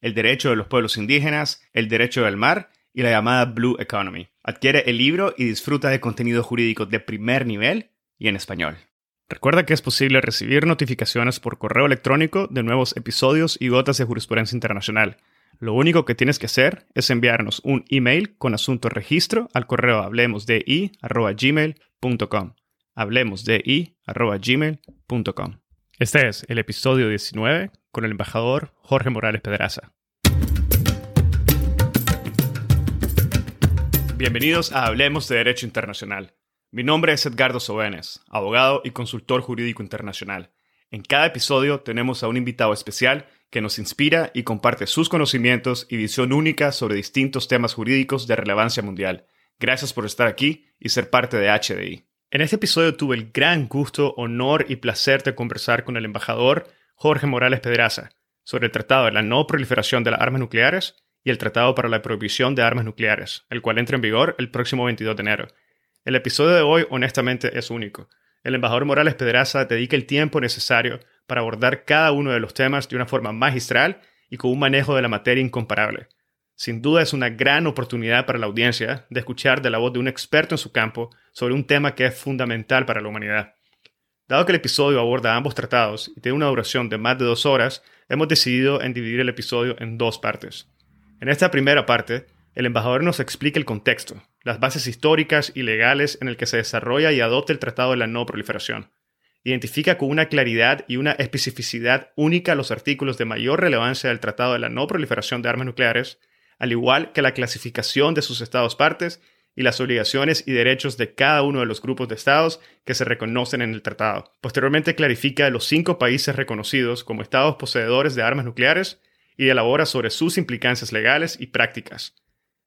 el derecho de los pueblos indígenas, el derecho del mar y la llamada Blue Economy. Adquiere el libro y disfruta de contenido jurídico de primer nivel y en español. Recuerda que es posible recibir notificaciones por correo electrónico de nuevos episodios y gotas de jurisprudencia internacional. Lo único que tienes que hacer es enviarnos un email con asunto registro al correo hablemosdi.gmail.com. hablemosdi.gmail.com. Este es el episodio 19 con el embajador Jorge Morales Pedraza. Bienvenidos a Hablemos de Derecho Internacional. Mi nombre es Edgardo Sobenes, abogado y consultor jurídico internacional. En cada episodio tenemos a un invitado especial que nos inspira y comparte sus conocimientos y visión única sobre distintos temas jurídicos de relevancia mundial. Gracias por estar aquí y ser parte de HDI. En este episodio tuve el gran gusto, honor y placer de conversar con el embajador Jorge Morales Pedraza sobre el Tratado de la No Proliferación de las Armas Nucleares y el Tratado para la Prohibición de Armas Nucleares, el cual entra en vigor el próximo 22 de enero. El episodio de hoy honestamente es único. El embajador Morales Pedraza dedica el tiempo necesario para abordar cada uno de los temas de una forma magistral y con un manejo de la materia incomparable. Sin duda es una gran oportunidad para la audiencia de escuchar de la voz de un experto en su campo sobre un tema que es fundamental para la humanidad. Dado que el episodio aborda ambos tratados y tiene una duración de más de dos horas, hemos decidido dividir el episodio en dos partes. En esta primera parte, el embajador nos explica el contexto, las bases históricas y legales en el que se desarrolla y adopta el Tratado de la No Proliferación. Identifica con una claridad y una especificidad única los artículos de mayor relevancia del Tratado de la No Proliferación de Armas Nucleares, al igual que la clasificación de sus estados partes y las obligaciones y derechos de cada uno de los grupos de estados que se reconocen en el tratado. Posteriormente clarifica los cinco países reconocidos como estados poseedores de armas nucleares y elabora sobre sus implicancias legales y prácticas.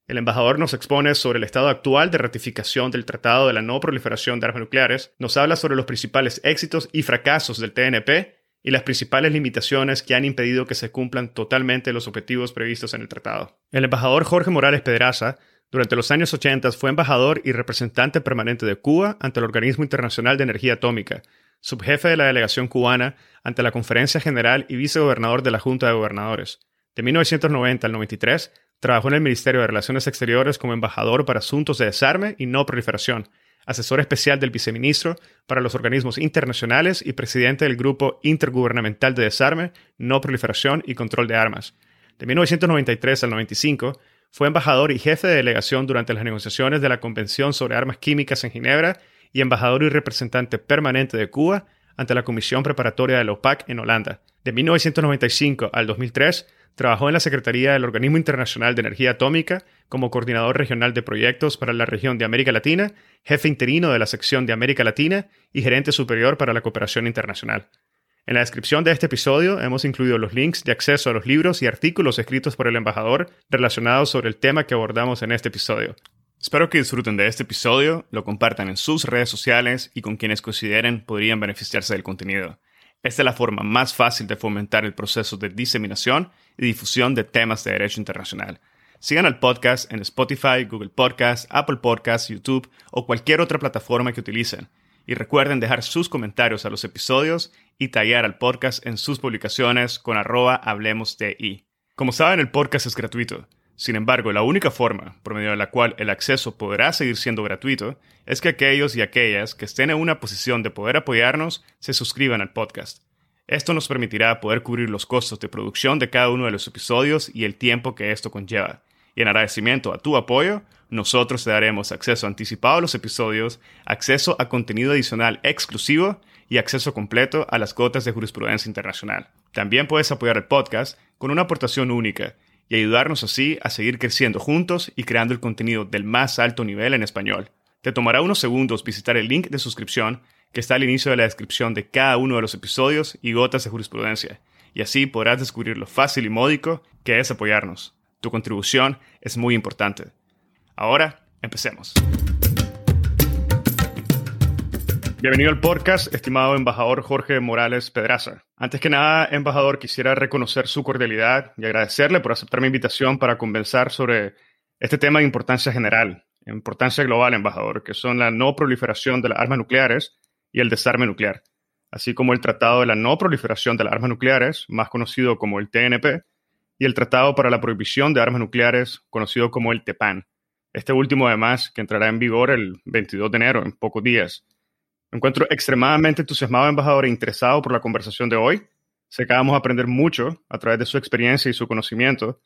El embajador nos expone sobre el estado actual de ratificación del Tratado de la No Proliferación de Armas Nucleares, nos habla sobre los principales éxitos y fracasos del TNP y las principales limitaciones que han impedido que se cumplan totalmente los objetivos previstos en el tratado. El embajador Jorge Morales Pedraza durante los años 80 fue embajador y representante permanente de Cuba ante el Organismo Internacional de Energía Atómica, subjefe de la delegación cubana ante la Conferencia General y vicegobernador de la Junta de Gobernadores. De 1990 al 93, trabajó en el Ministerio de Relaciones Exteriores como embajador para asuntos de desarme y no proliferación, asesor especial del viceministro para los organismos internacionales y presidente del Grupo Intergubernamental de Desarme, No Proliferación y Control de Armas. De 1993 al 95, fue embajador y jefe de delegación durante las negociaciones de la Convención sobre Armas Químicas en Ginebra y embajador y representante permanente de Cuba ante la Comisión Preparatoria de la OPAC en Holanda. De 1995 al 2003, trabajó en la Secretaría del Organismo Internacional de Energía Atómica como coordinador regional de proyectos para la región de América Latina, jefe interino de la sección de América Latina y gerente superior para la cooperación internacional. En la descripción de este episodio hemos incluido los links de acceso a los libros y artículos escritos por el embajador relacionados sobre el tema que abordamos en este episodio. Espero que disfruten de este episodio, lo compartan en sus redes sociales y con quienes consideren podrían beneficiarse del contenido. Esta es la forma más fácil de fomentar el proceso de diseminación y difusión de temas de derecho internacional. Sigan al podcast en Spotify, Google Podcasts, Apple Podcasts, YouTube o cualquier otra plataforma que utilicen y recuerden dejar sus comentarios a los episodios y tallar al podcast en sus publicaciones con arroba hablemos de i. Como saben, el podcast es gratuito. Sin embargo, la única forma por medio de la cual el acceso podrá seguir siendo gratuito es que aquellos y aquellas que estén en una posición de poder apoyarnos se suscriban al podcast. Esto nos permitirá poder cubrir los costos de producción de cada uno de los episodios y el tiempo que esto conlleva. Y en agradecimiento a tu apoyo, nosotros te daremos acceso anticipado a los episodios, acceso a contenido adicional exclusivo y acceso completo a las gotas de jurisprudencia internacional. También puedes apoyar el podcast con una aportación única y ayudarnos así a seguir creciendo juntos y creando el contenido del más alto nivel en español. Te tomará unos segundos visitar el link de suscripción que está al inicio de la descripción de cada uno de los episodios y gotas de jurisprudencia, y así podrás descubrir lo fácil y módico que es apoyarnos. Tu contribución es muy importante. Ahora, empecemos. Bienvenido al podcast, estimado embajador Jorge Morales Pedraza. Antes que nada, embajador, quisiera reconocer su cordialidad y agradecerle por aceptar mi invitación para conversar sobre este tema de importancia general, importancia global, embajador, que son la no proliferación de las armas nucleares y el desarme nuclear, así como el Tratado de la No Proliferación de las Armas Nucleares, más conocido como el TNP, y el Tratado para la Prohibición de Armas Nucleares, conocido como el TEPAN. Este último, además, que entrará en vigor el 22 de enero, en pocos días. Me encuentro extremadamente entusiasmado, embajador, e interesado por la conversación de hoy. Sé que vamos a aprender mucho a través de su experiencia y su conocimiento.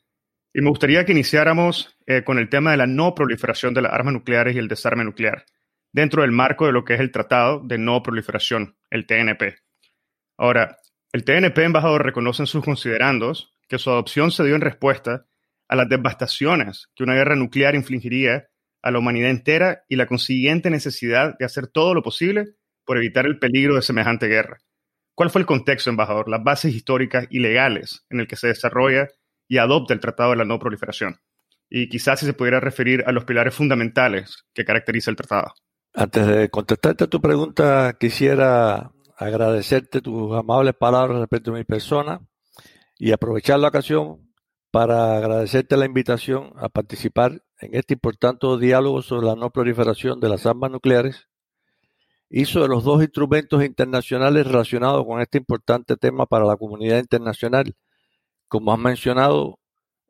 Y me gustaría que iniciáramos eh, con el tema de la no proliferación de las armas nucleares y el desarme nuclear, dentro del marco de lo que es el Tratado de No Proliferación, el TNP. Ahora, el TNP, embajador, reconoce en sus considerandos que su adopción se dio en respuesta a las devastaciones que una guerra nuclear infligiría a la humanidad entera y la consiguiente necesidad de hacer todo lo posible por evitar el peligro de semejante guerra. ¿Cuál fue el contexto, embajador, las bases históricas y legales en el que se desarrolla y adopta el Tratado de la No Proliferación? Y quizás si se pudiera referir a los pilares fundamentales que caracteriza el tratado. Antes de contestarte a tu pregunta, quisiera agradecerte tus amables palabras respecto a mi persona y aprovechar la ocasión para agradecerte la invitación a participar en este importante diálogo sobre la no proliferación de las armas nucleares y sobre los dos instrumentos internacionales relacionados con este importante tema para la comunidad internacional. Como has mencionado,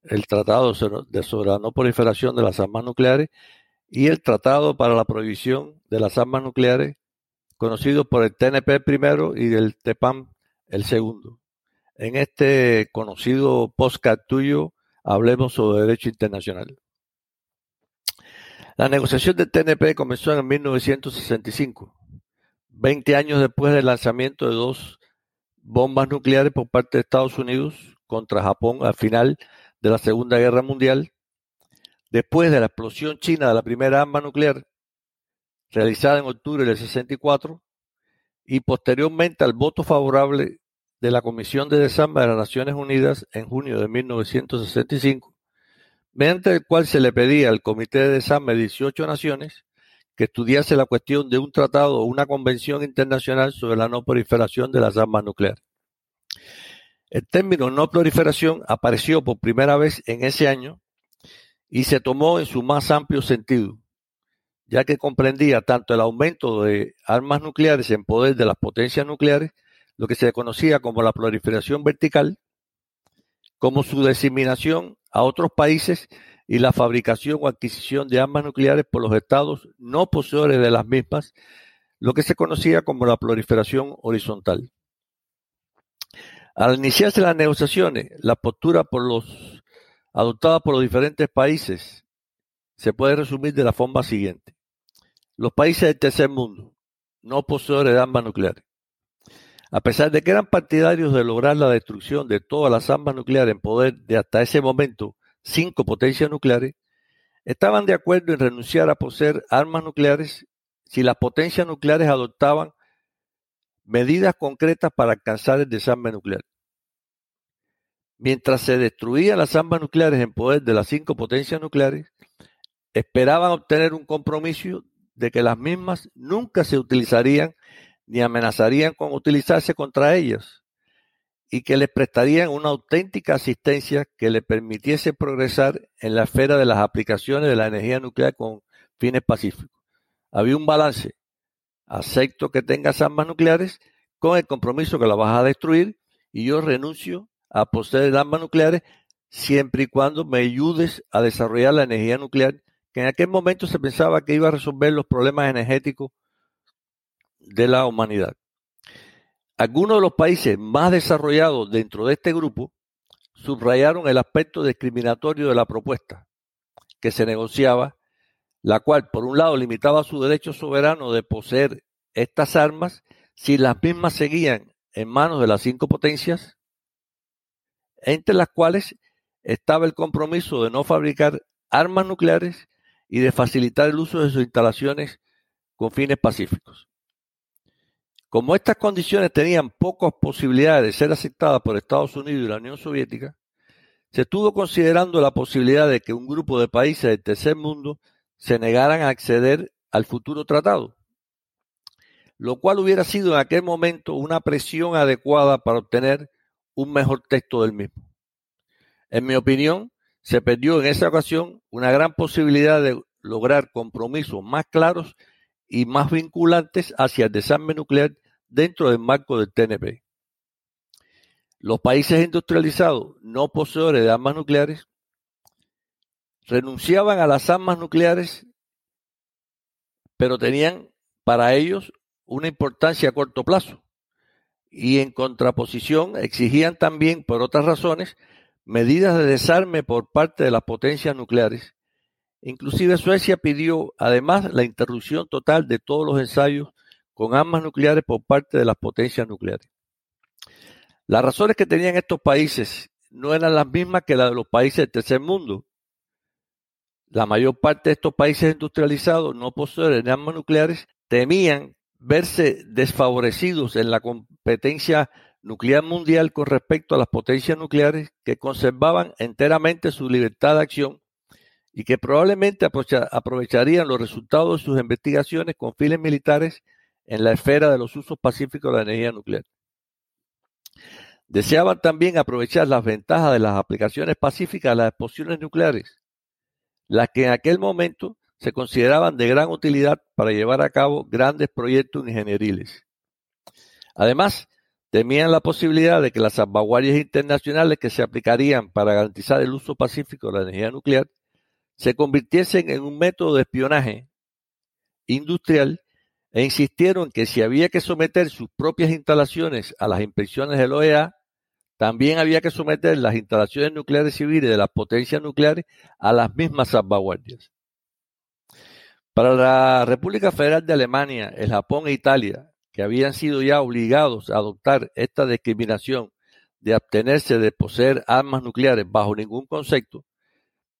el Tratado de sobre la no proliferación de las armas nucleares y el Tratado para la Prohibición de las Armas Nucleares, conocido por el TNP primero y del TEPAM el segundo. En este conocido podcast tuyo hablemos sobre derecho internacional. La negociación del TNP comenzó en 1965, 20 años después del lanzamiento de dos bombas nucleares por parte de Estados Unidos contra Japón al final de la Segunda Guerra Mundial, después de la explosión china de la primera arma nuclear realizada en octubre del 64 y posteriormente al voto favorable de la Comisión de Desarme de las Naciones Unidas en junio de 1965 mediante el cual se le pedía al Comité de Desarme de 18 naciones que estudiase la cuestión de un tratado o una convención internacional sobre la no proliferación de las armas nucleares. El término no proliferación apareció por primera vez en ese año y se tomó en su más amplio sentido, ya que comprendía tanto el aumento de armas nucleares en poder de las potencias nucleares, lo que se conocía como la proliferación vertical, como su diseminación a otros países y la fabricación o adquisición de armas nucleares por los estados no poseedores de las mismas, lo que se conocía como la proliferación horizontal. Al iniciarse las negociaciones, la postura por los, adoptada por los diferentes países se puede resumir de la forma siguiente. Los países del tercer mundo, no poseedores de armas nucleares, a pesar de que eran partidarios de lograr la destrucción de todas las armas nucleares en poder de hasta ese momento cinco potencias nucleares, estaban de acuerdo en renunciar a poseer armas nucleares si las potencias nucleares adoptaban medidas concretas para alcanzar el desarme nuclear. Mientras se destruían las armas nucleares en poder de las cinco potencias nucleares, esperaban obtener un compromiso de que las mismas nunca se utilizarían ni amenazarían con utilizarse contra ellas y que les prestarían una auténtica asistencia que le permitiese progresar en la esfera de las aplicaciones de la energía nuclear con fines pacíficos. Había un balance. Acepto que tengas armas nucleares con el compromiso que las vas a destruir y yo renuncio a poseer armas nucleares siempre y cuando me ayudes a desarrollar la energía nuclear, que en aquel momento se pensaba que iba a resolver los problemas energéticos de la humanidad. Algunos de los países más desarrollados dentro de este grupo subrayaron el aspecto discriminatorio de la propuesta que se negociaba, la cual por un lado limitaba su derecho soberano de poseer estas armas si las mismas seguían en manos de las cinco potencias entre las cuales estaba el compromiso de no fabricar armas nucleares y de facilitar el uso de sus instalaciones con fines pacíficos. Como estas condiciones tenían pocas posibilidades de ser aceptadas por Estados Unidos y la Unión Soviética, se estuvo considerando la posibilidad de que un grupo de países del tercer mundo se negaran a acceder al futuro tratado, lo cual hubiera sido en aquel momento una presión adecuada para obtener un mejor texto del mismo. En mi opinión, se perdió en esa ocasión una gran posibilidad de lograr compromisos más claros y más vinculantes hacia el desarme nuclear dentro del marco del TNP. Los países industrializados no poseedores de armas nucleares renunciaban a las armas nucleares, pero tenían para ellos una importancia a corto plazo. Y en contraposición exigían también, por otras razones, medidas de desarme por parte de las potencias nucleares. Inclusive Suecia pidió además la interrupción total de todos los ensayos con armas nucleares por parte de las potencias nucleares. Las razones que tenían estos países no eran las mismas que las de los países del tercer mundo. La mayor parte de estos países industrializados no poseedores de armas nucleares temían verse desfavorecidos en la competencia nuclear mundial con respecto a las potencias nucleares que conservaban enteramente su libertad de acción y que probablemente aprovecharían los resultados de sus investigaciones con fines militares en la esfera de los usos pacíficos de la energía nuclear. Deseaban también aprovechar las ventajas de las aplicaciones pacíficas de las explosiones nucleares, las que en aquel momento se consideraban de gran utilidad para llevar a cabo grandes proyectos ingenieriles. Además, temían la posibilidad de que las salvaguardias internacionales que se aplicarían para garantizar el uso pacífico de la energía nuclear se convirtiesen en un método de espionaje industrial e insistieron que si había que someter sus propias instalaciones a las inspecciones del OEA, también había que someter las instalaciones nucleares civiles de las potencias nucleares a las mismas salvaguardias. Para la República Federal de Alemania, el Japón e Italia, que habían sido ya obligados a adoptar esta discriminación de abstenerse de poseer armas nucleares bajo ningún concepto,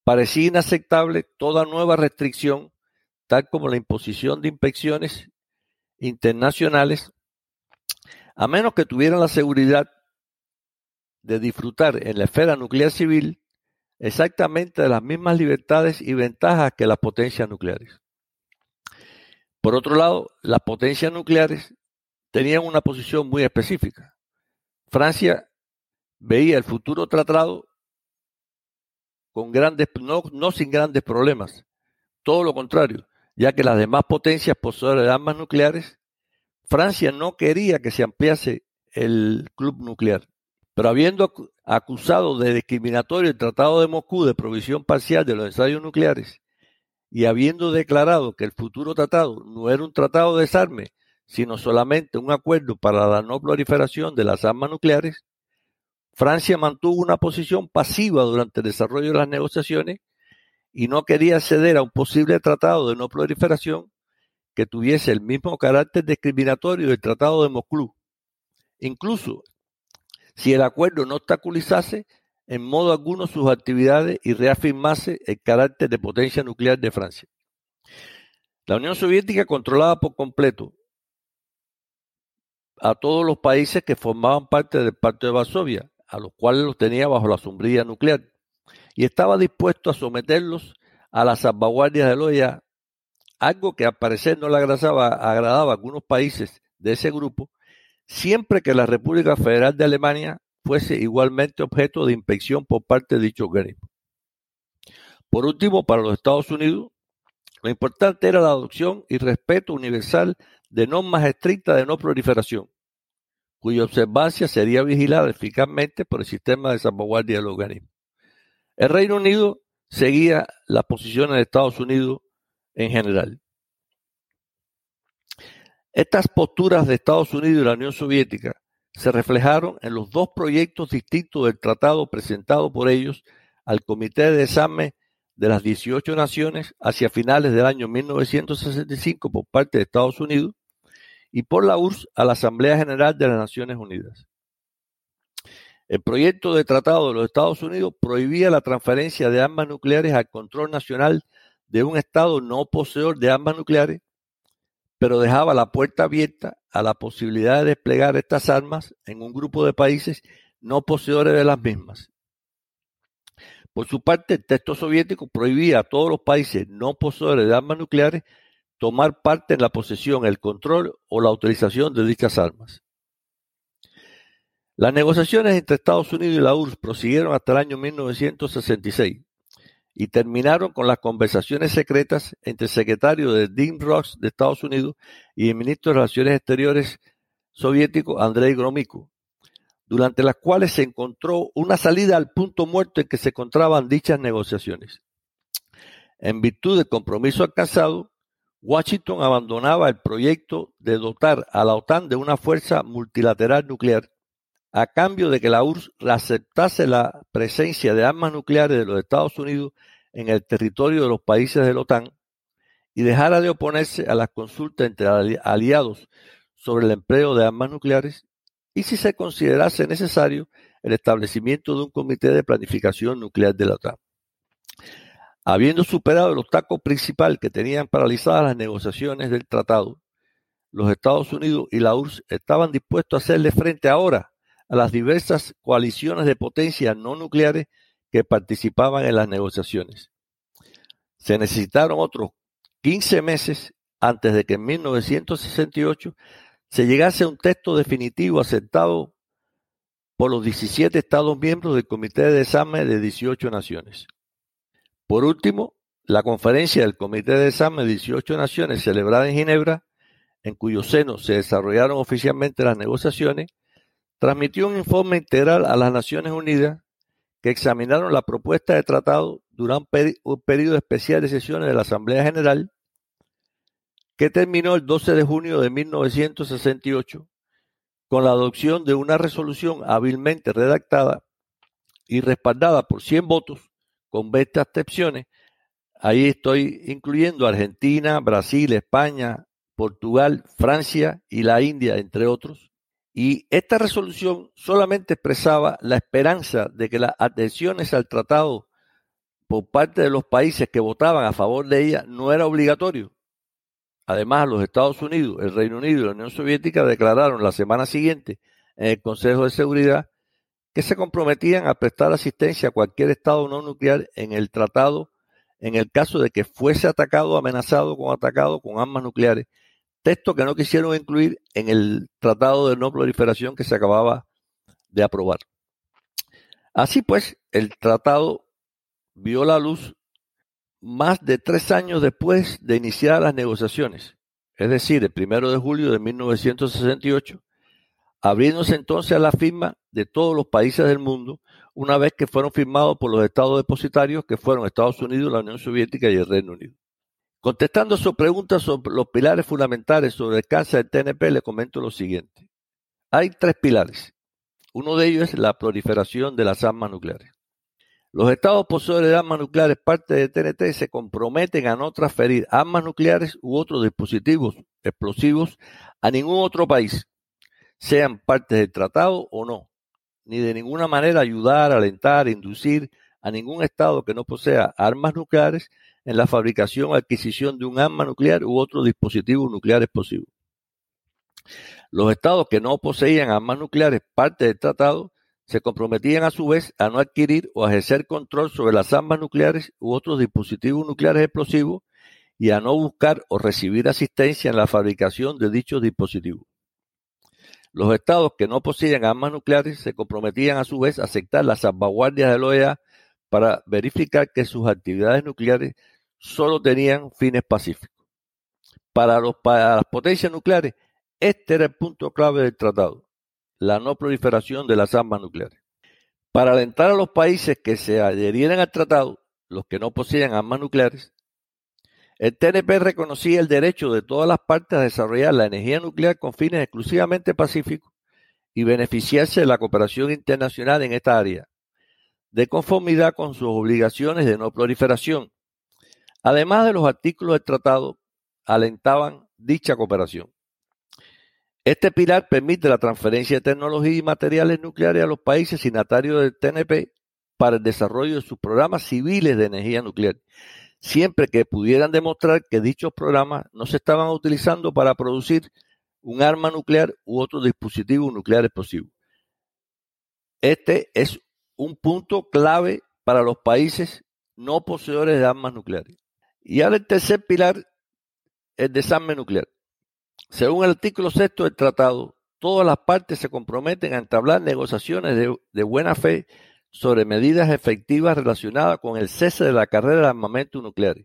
parecía inaceptable toda nueva restricción, tal como la imposición de inspecciones internacionales, a menos que tuvieran la seguridad de disfrutar en la esfera nuclear civil exactamente de las mismas libertades y ventajas que las potencias nucleares. Por otro lado, las potencias nucleares tenían una posición muy específica. Francia veía el futuro tratado con grandes, no, no sin grandes problemas, todo lo contrario, ya que las demás potencias poseedoras de armas nucleares, Francia no quería que se ampliase el club nuclear. Pero habiendo acusado de discriminatorio el Tratado de Moscú de provisión parcial de los ensayos nucleares y habiendo declarado que el futuro tratado no era un tratado de desarme, sino solamente un acuerdo para la no proliferación de las armas nucleares, Francia mantuvo una posición pasiva durante el desarrollo de las negociaciones y no quería ceder a un posible tratado de no proliferación que tuviese el mismo carácter discriminatorio del Tratado de Moscú. Incluso si el acuerdo no obstaculizase en modo alguno sus actividades y reafirmase el carácter de potencia nuclear de Francia. La Unión Soviética controlaba por completo a todos los países que formaban parte del Pacto de Varsovia, a los cuales los tenía bajo la sombrilla nuclear, y estaba dispuesto a someterlos a las salvaguardias de OEA, algo que al parecer no le agradaba, agradaba a algunos países de ese grupo, siempre que la República Federal de Alemania fuese igualmente objeto de inspección por parte de dicho organismo. Por último, para los Estados Unidos, lo importante era la adopción y respeto universal de normas estrictas de no proliferación, cuya observancia sería vigilada eficazmente por el sistema de salvaguardia del organismo. El Reino Unido seguía las posiciones de Estados Unidos en general. Estas posturas de Estados Unidos y la Unión Soviética se reflejaron en los dos proyectos distintos del tratado presentado por ellos al Comité de Examen de las 18 Naciones hacia finales del año 1965 por parte de Estados Unidos y por la URSS a la Asamblea General de las Naciones Unidas. El proyecto de tratado de los Estados Unidos prohibía la transferencia de armas nucleares al control nacional de un Estado no poseedor de armas nucleares, pero dejaba la puerta abierta a la posibilidad de desplegar estas armas en un grupo de países no poseedores de las mismas. Por su parte, el texto soviético prohibía a todos los países no poseedores de armas nucleares tomar parte en la posesión, el control o la utilización de dichas armas. Las negociaciones entre Estados Unidos y la URSS prosiguieron hasta el año 1966 y terminaron con las conversaciones secretas entre el secretario de Dean Rocks de Estados Unidos y el ministro de Relaciones Exteriores soviético Andrei Gromyko, durante las cuales se encontró una salida al punto muerto en que se encontraban dichas negociaciones. En virtud del compromiso alcanzado, Washington abandonaba el proyecto de dotar a la OTAN de una fuerza multilateral nuclear a cambio de que la URSS aceptase la presencia de armas nucleares de los Estados Unidos en el territorio de los países de la OTAN y dejara de oponerse a las consultas entre aliados sobre el empleo de armas nucleares y si se considerase necesario el establecimiento de un comité de planificación nuclear de la OTAN. Habiendo superado el obstáculo principal que tenían paralizadas las negociaciones del tratado, los Estados Unidos y la URSS estaban dispuestos a hacerle frente ahora a las diversas coaliciones de potencias no nucleares que participaban en las negociaciones. Se necesitaron otros 15 meses antes de que en 1968 se llegase a un texto definitivo aceptado por los 17 Estados miembros del Comité de Desarme de 18 naciones. Por último, la conferencia del Comité de Desarme de 18 naciones celebrada en Ginebra, en cuyo seno se desarrollaron oficialmente las negociaciones, transmitió un informe integral a las Naciones Unidas que examinaron la propuesta de tratado durante un, periodo especial de sesiones de la Asamblea General que terminó el 12 de junio de 1968 con la adopción de una resolución hábilmente redactada y respaldada por 100 votos con 20 abstenciones. Ahí estoy incluyendo Argentina, Brasil, España, Portugal, Francia y la India, entre otros, y esta resolución solamente expresaba la esperanza de que las adhesiones al tratado por parte de los países que votaban a favor de ella no era obligatorio. Además, los Estados Unidos, el Reino Unido y la Unión Soviética declararon la semana siguiente en el Consejo de Seguridad que se comprometían a prestar asistencia a cualquier Estado no nuclear en el tratado en el caso de que fuese atacado amenazado con atacado con armas nucleares texto que no quisieron incluir en el Tratado de No Proliferación que se acababa de aprobar. Así pues, el tratado vio la luz más de tres años después de iniciar las negociaciones, es decir, el primero de julio de 1968, abriéndose entonces a la firma de todos los países del mundo, una vez que fueron firmados por los estados depositarios que fueron Estados Unidos, la Unión Soviética y el Reino Unido. Contestando su pregunta sobre los pilares fundamentales sobre el cáncer del TNP, le comento lo siguiente. Hay tres pilares. Uno de ellos es la proliferación de las armas nucleares. Los estados poseedores de armas nucleares, parte de TNT, se comprometen a no transferir armas nucleares u otros dispositivos explosivos a ningún otro país, sean partes del tratado o no, ni de ninguna manera ayudar, alentar, inducir a ningún estado que no posea armas nucleares en la fabricación o adquisición de un arma nuclear u otro dispositivo nuclear explosivo. Los estados que no poseían armas nucleares, parte del tratado, se comprometían a su vez a no adquirir o ejercer control sobre las armas nucleares u otros dispositivos nucleares explosivos y a no buscar o recibir asistencia en la fabricación de dichos dispositivos. Los estados que no poseían armas nucleares se comprometían a su vez a aceptar las salvaguardias de la OEA para verificar que sus actividades nucleares solo tenían fines pacíficos. Para, los, para las potencias nucleares, este era el punto clave del tratado, la no proliferación de las armas nucleares. Para alentar a los países que se adherieran al tratado, los que no poseían armas nucleares, el TNP reconocía el derecho de todas las partes a desarrollar la energía nuclear con fines exclusivamente pacíficos y beneficiarse de la cooperación internacional en esta área, de conformidad con sus obligaciones de no proliferación, Además de los artículos del tratado, alentaban dicha cooperación. Este pilar permite la transferencia de tecnología y materiales nucleares a los países signatarios del TNP para el desarrollo de sus programas civiles de energía nuclear, siempre que pudieran demostrar que dichos programas no se estaban utilizando para producir un arma nuclear u otro dispositivo nuclear explosivo. Este es un punto clave para los países no poseedores de armas nucleares. Y ahora el tercer pilar, el desarme nuclear. Según el artículo sexto del tratado, todas las partes se comprometen a entablar negociaciones de, buena fe sobre medidas efectivas relacionadas con el cese de la carrera de armamento nuclear.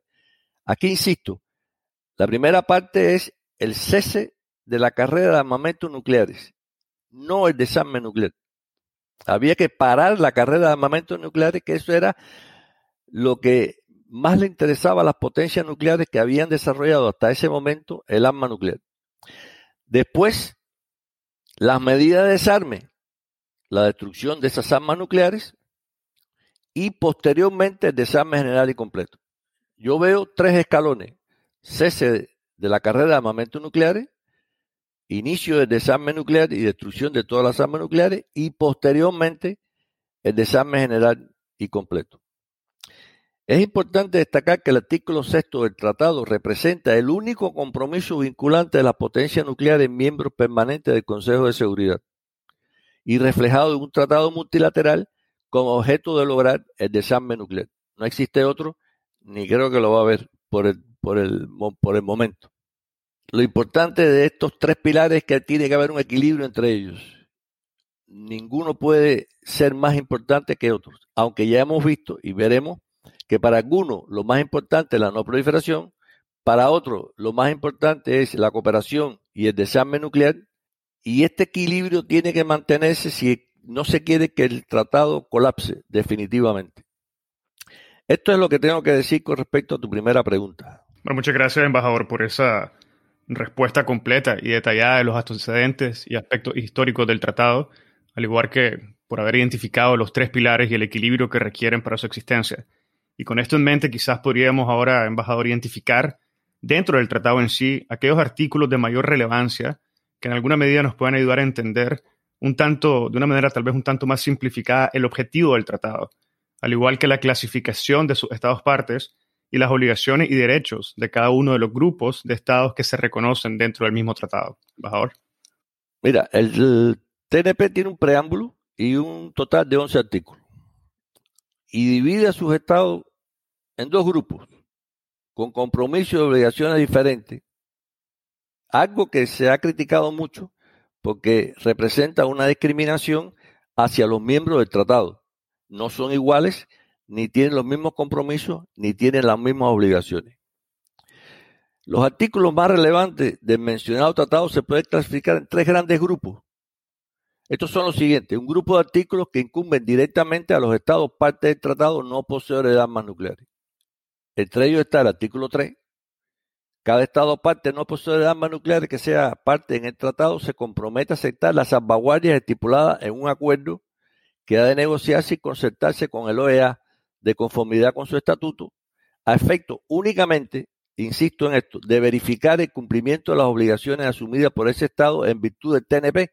Aquí insisto, la primera parte es el cese de la carrera de armamentos nucleares, no el desarme nuclear. Había que parar la carrera de armamentos nucleares, que eso era lo que más le interesaba a las potencias nucleares que habían desarrollado hasta ese momento el arma nuclear. Después, las medidas de desarme, la destrucción de esas armas nucleares y posteriormente el desarme general y completo. Yo veo tres escalones. Cese de la carrera de armamentos nucleares, inicio del desarme nuclear y destrucción de todas las armas nucleares y posteriormente el desarme general y completo. Es importante destacar que el artículo sexto del tratado representa el único compromiso vinculante de las potencias nucleares miembros permanentes del Consejo de Seguridad y reflejado en un tratado multilateral con objeto de lograr el desarme nuclear. No existe otro, ni creo que lo va a haber por el, por el, por el momento. Lo importante de estos tres pilares es que tiene que haber un equilibrio entre ellos. Ninguno puede ser más importante que otros, aunque ya hemos visto y veremos que para algunos lo más importante es la no proliferación, para otros lo más importante es la cooperación y el desarme nuclear, y este equilibrio tiene que mantenerse si no se quiere que el tratado colapse definitivamente. Esto es lo que tengo que decir con respecto a tu primera pregunta. Muchas gracias, embajador, por esa respuesta completa y detallada de los antecedentes y aspectos históricos del tratado, al igual que por haber identificado los tres pilares y el equilibrio que requieren para su existencia. Y con esto en mente, quizás podríamos ahora, embajador, identificar dentro del tratado en sí aquellos artículos de mayor relevancia que en alguna medida nos puedan ayudar a entender un tanto, de una manera tal vez un tanto más simplificada, el objetivo del tratado, al igual que la clasificación de sus estados partes y las obligaciones y derechos de cada uno de los grupos de estados que se reconocen dentro del mismo tratado. Embajador. Mira, el, TNP tiene un preámbulo y un total de 11 artículos. Y divide a sus estados en dos grupos, con compromisos y obligaciones diferentes. Algo que se ha criticado mucho porque representa una discriminación hacia los miembros del tratado. No son iguales ni tienen los mismos compromisos, ni tienen las mismas obligaciones. Los artículos más relevantes del mencionado tratado se pueden clasificar en tres grandes grupos. Estos son los siguientes. Un grupo de artículos que incumben directamente a los estados parte del tratado no poseedores de armas nucleares. Entre ellos está el artículo 3. Cada estado parte no poseedor de armas nucleares que sea parte en el tratado se compromete a aceptar las salvaguardias estipuladas en un acuerdo que ha de negociarse y concertarse con el OEA de conformidad con su estatuto, a efecto únicamente, insisto en esto, de verificar el cumplimiento de las obligaciones asumidas por ese Estado en virtud del TNP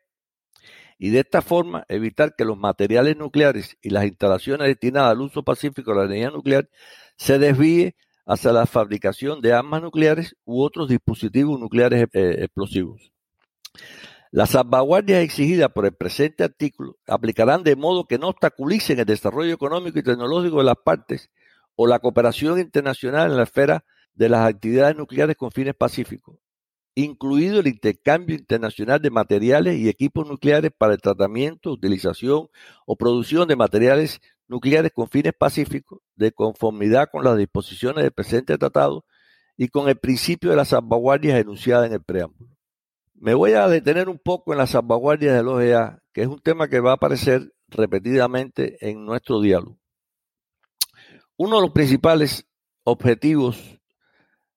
y de esta forma evitar que los materiales nucleares y las instalaciones destinadas al uso pacífico de la energía nuclear se desvíe hacia la fabricación de armas nucleares u otros dispositivos nucleares eh, explosivos. Las salvaguardias exigidas por el presente artículo aplicarán de modo que no obstaculicen el desarrollo económico y tecnológico de las partes o la cooperación internacional en la esfera de las actividades nucleares con fines pacíficos, incluido el intercambio internacional de materiales y equipos nucleares para el tratamiento, utilización o producción de materiales nucleares con fines pacíficos, de conformidad con las disposiciones del presente tratado y con el principio de las salvaguardias enunciadas en el preámbulo. Me voy a detener un poco en las salvaguardias del OEA, que es un tema que va a aparecer repetidamente en nuestro diálogo. Uno de los principales objetivos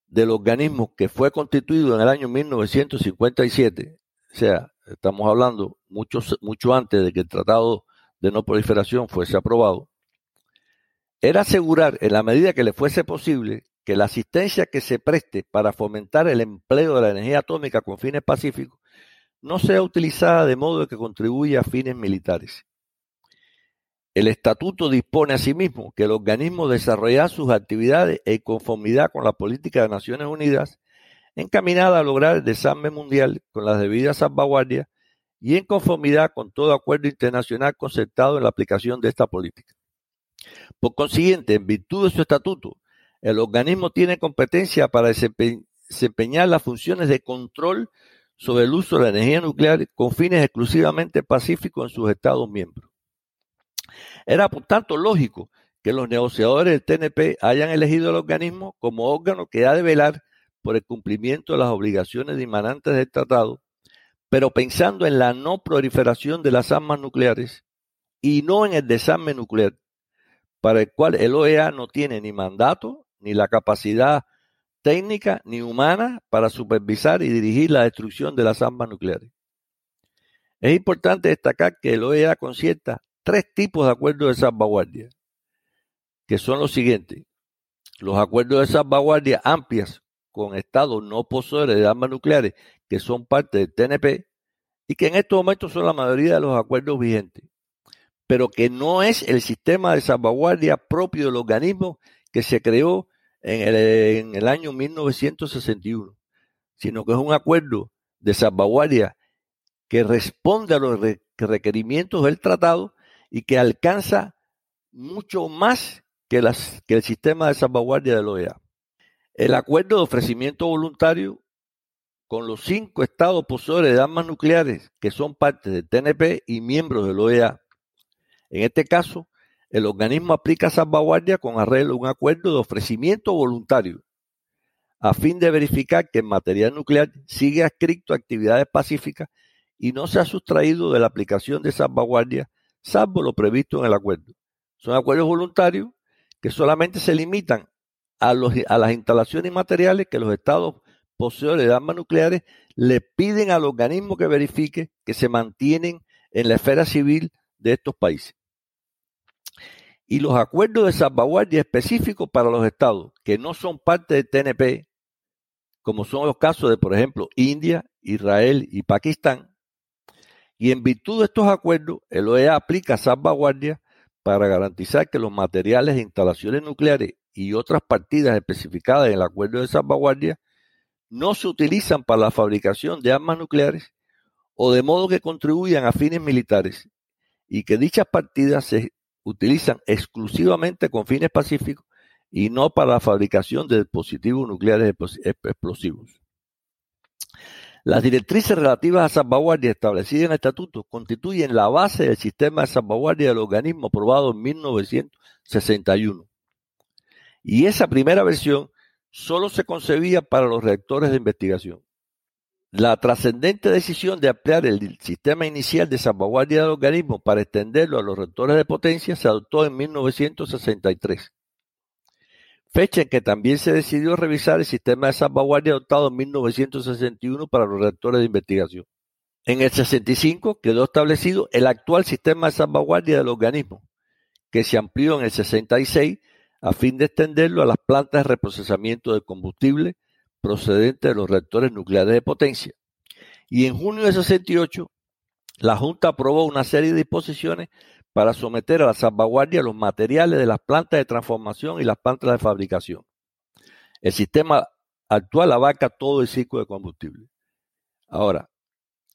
del organismo que fue constituido en el año 1957, o sea, estamos hablando mucho, mucho antes de que el Tratado de No Proliferación fuese aprobado, era asegurar, en la medida que le fuese posible, que la asistencia que se preste para fomentar el empleo de la energía atómica con fines pacíficos no sea utilizada de modo que contribuya a fines militares. El estatuto dispone asimismo que el organismo desarrollará sus actividades en conformidad con la política de Naciones Unidas encaminada a lograr el desarme mundial con las debidas salvaguardias y en conformidad con todo acuerdo internacional concertado en la aplicación de esta política. Por consiguiente, en virtud de su estatuto, el organismo tiene competencia para desempeñar las funciones de control sobre el uso de la energía nuclear con fines exclusivamente pacíficos en sus Estados miembros. Era por tanto lógico que los negociadores del TNP hayan elegido el organismo como órgano que ha de velar por el cumplimiento de las obligaciones dimanantes del tratado, pero pensando en la no proliferación de las armas nucleares y no en el desarme nuclear, para el cual el OEA no tiene ni mandato ni la capacidad técnica ni humana para supervisar y dirigir la destrucción de las armas nucleares. Es importante destacar que el OEA concierta tres tipos de acuerdos de salvaguardia, que son los siguientes. Los acuerdos de salvaguardia amplias con estados no poseedores de armas nucleares que son parte del TNP y que en estos momentos son la mayoría de los acuerdos vigentes, pero que no es el sistema de salvaguardia propio del organismo que se creó en el, en el año 1961, sino que es un acuerdo de salvaguardia que responde a los requerimientos del tratado y que alcanza mucho más que, las, que el sistema de salvaguardia de la OEA. El acuerdo de ofrecimiento voluntario con los cinco estados poseedores de armas nucleares que son parte del TNP y miembros de la OEA. En este caso, el organismo aplica salvaguardia con arreglo a un acuerdo de ofrecimiento voluntario a fin de verificar que el material nuclear sigue adscrito a actividades pacíficas y no se ha sustraído de la aplicación de salvaguardia, salvo lo previsto en el acuerdo. Son acuerdos voluntarios que solamente se limitan a, las instalaciones materiales que los estados poseedores de armas nucleares le piden al organismo que verifique que se mantienen en la esfera civil de estos países. Y los acuerdos de salvaguardia específicos para los estados que no son parte del TNP, como son los casos de, por ejemplo, India, Israel y Pakistán. Y en virtud de estos acuerdos, el OEA aplica salvaguardia para garantizar que los materiales e instalaciones nucleares y otras partidas especificadas en el acuerdo de salvaguardia no se utilizan para la fabricación de armas nucleares o de modo que contribuyan a fines militares y que dichas partidas se utilizan exclusivamente con fines pacíficos y no para la fabricación de dispositivos nucleares explosivos. Las directrices relativas a salvaguardia establecidas en el estatuto constituyen la base del sistema de salvaguardia del organismo aprobado en 1961 y esa primera versión solo se concebía para los reactores de investigación. La trascendente decisión de ampliar el sistema inicial de salvaguardia del organismo para extenderlo a los reactores de potencia se adoptó en 1963, fecha en que también se decidió revisar el sistema de salvaguardia adoptado en 1961 para los reactores de investigación. En el 65 quedó establecido el actual sistema de salvaguardia del organismo, que se amplió en el 66 a fin de extenderlo a las plantas de reprocesamiento de combustible procedente de los reactores nucleares de potencia. Y en junio de 68, la Junta aprobó una serie de disposiciones para someter a la salvaguardia los materiales de las plantas de transformación y las plantas de fabricación. El sistema actual abarca todo el ciclo de combustible. Ahora,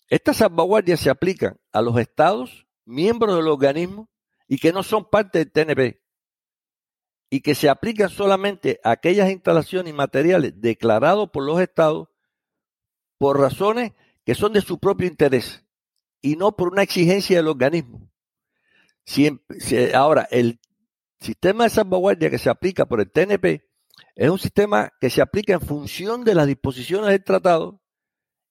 estas salvaguardias se aplican a los estados, miembros del organismo y que no son parte del TNP, y que se aplican solamente a aquellas instalaciones y materiales declarados por los estados por razones que son de su propio interés y no por una exigencia del organismo. ahora, el sistema de salvaguardia que se aplica por el TNP es un sistema que se aplica en función de las disposiciones del tratado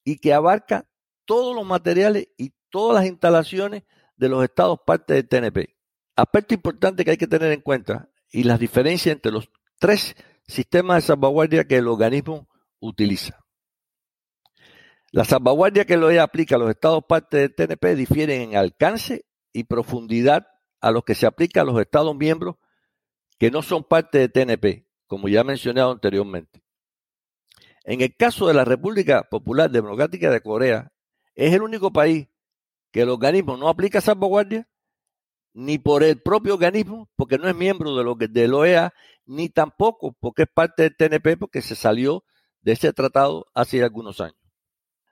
y que abarca todos los materiales y todas las instalaciones de los estados parte del TNP. Aspecto importante que hay que tener en cuenta y las diferencias entre los tres sistemas de salvaguardia que el organismo utiliza. La salvaguardia que lo aplica a los estados parte del TNP difieren en alcance y profundidad a los que se aplica a los estados miembros que no son parte del TNP, como ya mencionado anteriormente. En el caso de la República Popular Democrática de Corea, es el único país que el organismo no aplica salvaguardia, ni por el propio organismo, porque no es miembro de lo que, del OEA, ni tampoco porque es parte del TNP, porque se salió de ese tratado hace algunos años.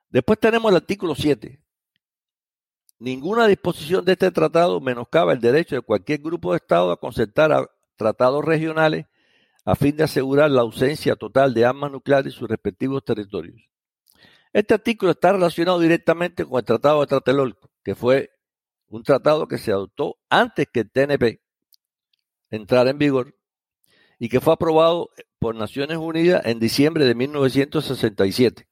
Después tenemos el artículo 7. Ninguna disposición de este tratado menoscaba el derecho de cualquier grupo de Estado a concertar tratados regionales a fin de asegurar la ausencia total de armas nucleares en sus respectivos territorios. Este artículo está relacionado directamente con el Tratado de Tlatelolco, que fue un tratado que se adoptó antes que el TNP entrara en vigor y que fue aprobado por Naciones Unidas en diciembre de 1967.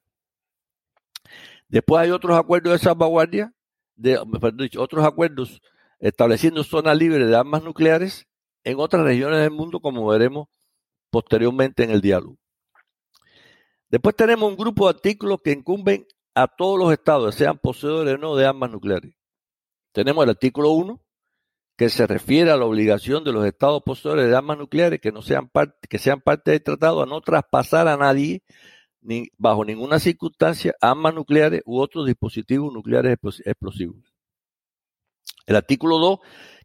Después hay otros acuerdos de salvaguardia, de, otros acuerdos estableciendo zonas libres de armas nucleares en otras regiones del mundo, como veremos posteriormente en el diálogo. Después tenemos un grupo de artículos que incumben a todos los estados, sean poseedores o no de armas nucleares. Tenemos el artículo 1, que se refiere a la obligación de los estados poseedores de armas nucleares que sean parte del tratado a no traspasar a nadie ni bajo ninguna circunstancia armas nucleares u otros dispositivos nucleares explosivos. El artículo 2,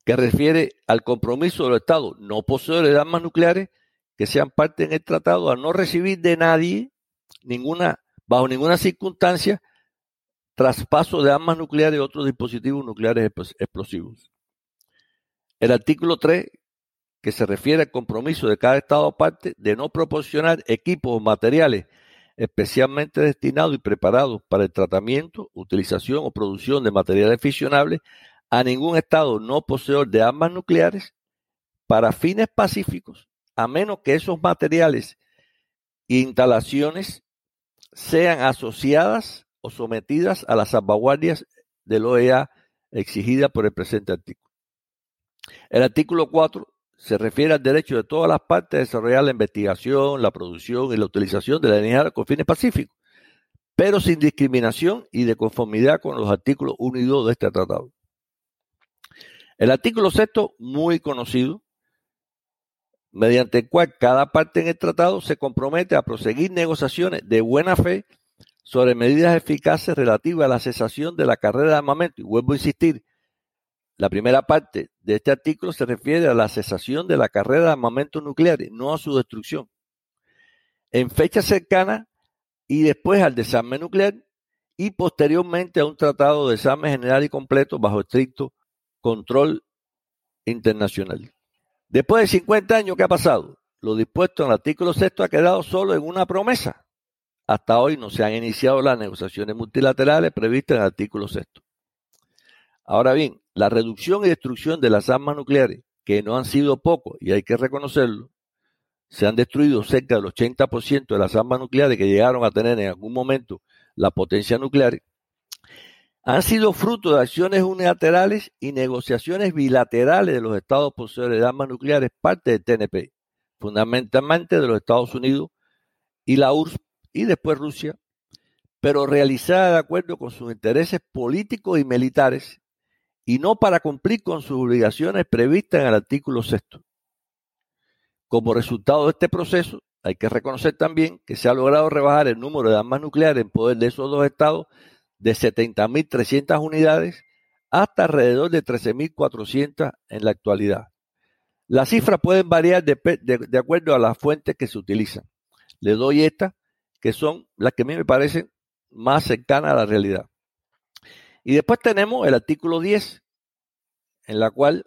que refiere al compromiso de los estados no poseedores de armas nucleares que sean parte en el tratado a no recibir de nadie ninguna bajo ninguna circunstancia traspaso de armas nucleares y otros dispositivos nucleares explosivos. El artículo 3, que se refiere al compromiso de cada Estado parte de no proporcionar equipos o materiales especialmente destinados y preparados para el tratamiento, utilización o producción de materiales fisionables a ningún Estado no poseedor de armas nucleares para fines pacíficos, a menos que esos materiales e instalaciones sean asociadas o sometidas a las salvaguardias del OEA exigidas por el presente artículo. El artículo 4 se refiere al derecho de todas las partes a desarrollar la investigación, la producción y la utilización de la energía con fines pacíficos, pero sin discriminación y de conformidad con los artículos 1 y 2 de este tratado. El artículo 6, muy conocido, mediante el cual cada parte en el tratado se compromete a proseguir negociaciones de buena fe sobre medidas eficaces relativas a la cesación de la carrera de armamento. Y vuelvo a insistir, la primera parte de este artículo se refiere a la cesación de la carrera de armamentos nucleares, no a su destrucción. En fecha cercana y después al desarme nuclear y posteriormente a un tratado de desarme general y completo bajo estricto control internacional. Después de 50 años, ¿qué ha pasado? Lo dispuesto en el artículo sexto ha quedado solo en una promesa. Hasta hoy no se han iniciado las negociaciones multilaterales previstas en el artículo sexto. Ahora bien, la reducción y destrucción de las armas nucleares, que no han sido pocos, y hay que reconocerlo, se han destruido cerca del 80% de las armas nucleares que llegaron a tener en algún momento la potencia nuclear, han sido fruto de acciones unilaterales y negociaciones bilaterales de los estados poseedores de armas nucleares, parte del TNP, fundamentalmente de los Estados Unidos y la URSS y después Rusia, pero realizada de acuerdo con sus intereses políticos y militares y no para cumplir con sus obligaciones previstas en el artículo sexto. Como resultado de este proceso, hay que reconocer también que se ha logrado rebajar el número de armas nucleares en poder de esos dos estados de 70.300 unidades hasta alrededor de 13.400 en la actualidad. Las cifras pueden variar de, de, acuerdo a las fuentes que se utilizan. Le doy estas, que son las que a mí me parecen más cercanas a la realidad. Y después tenemos el artículo 10, en la cual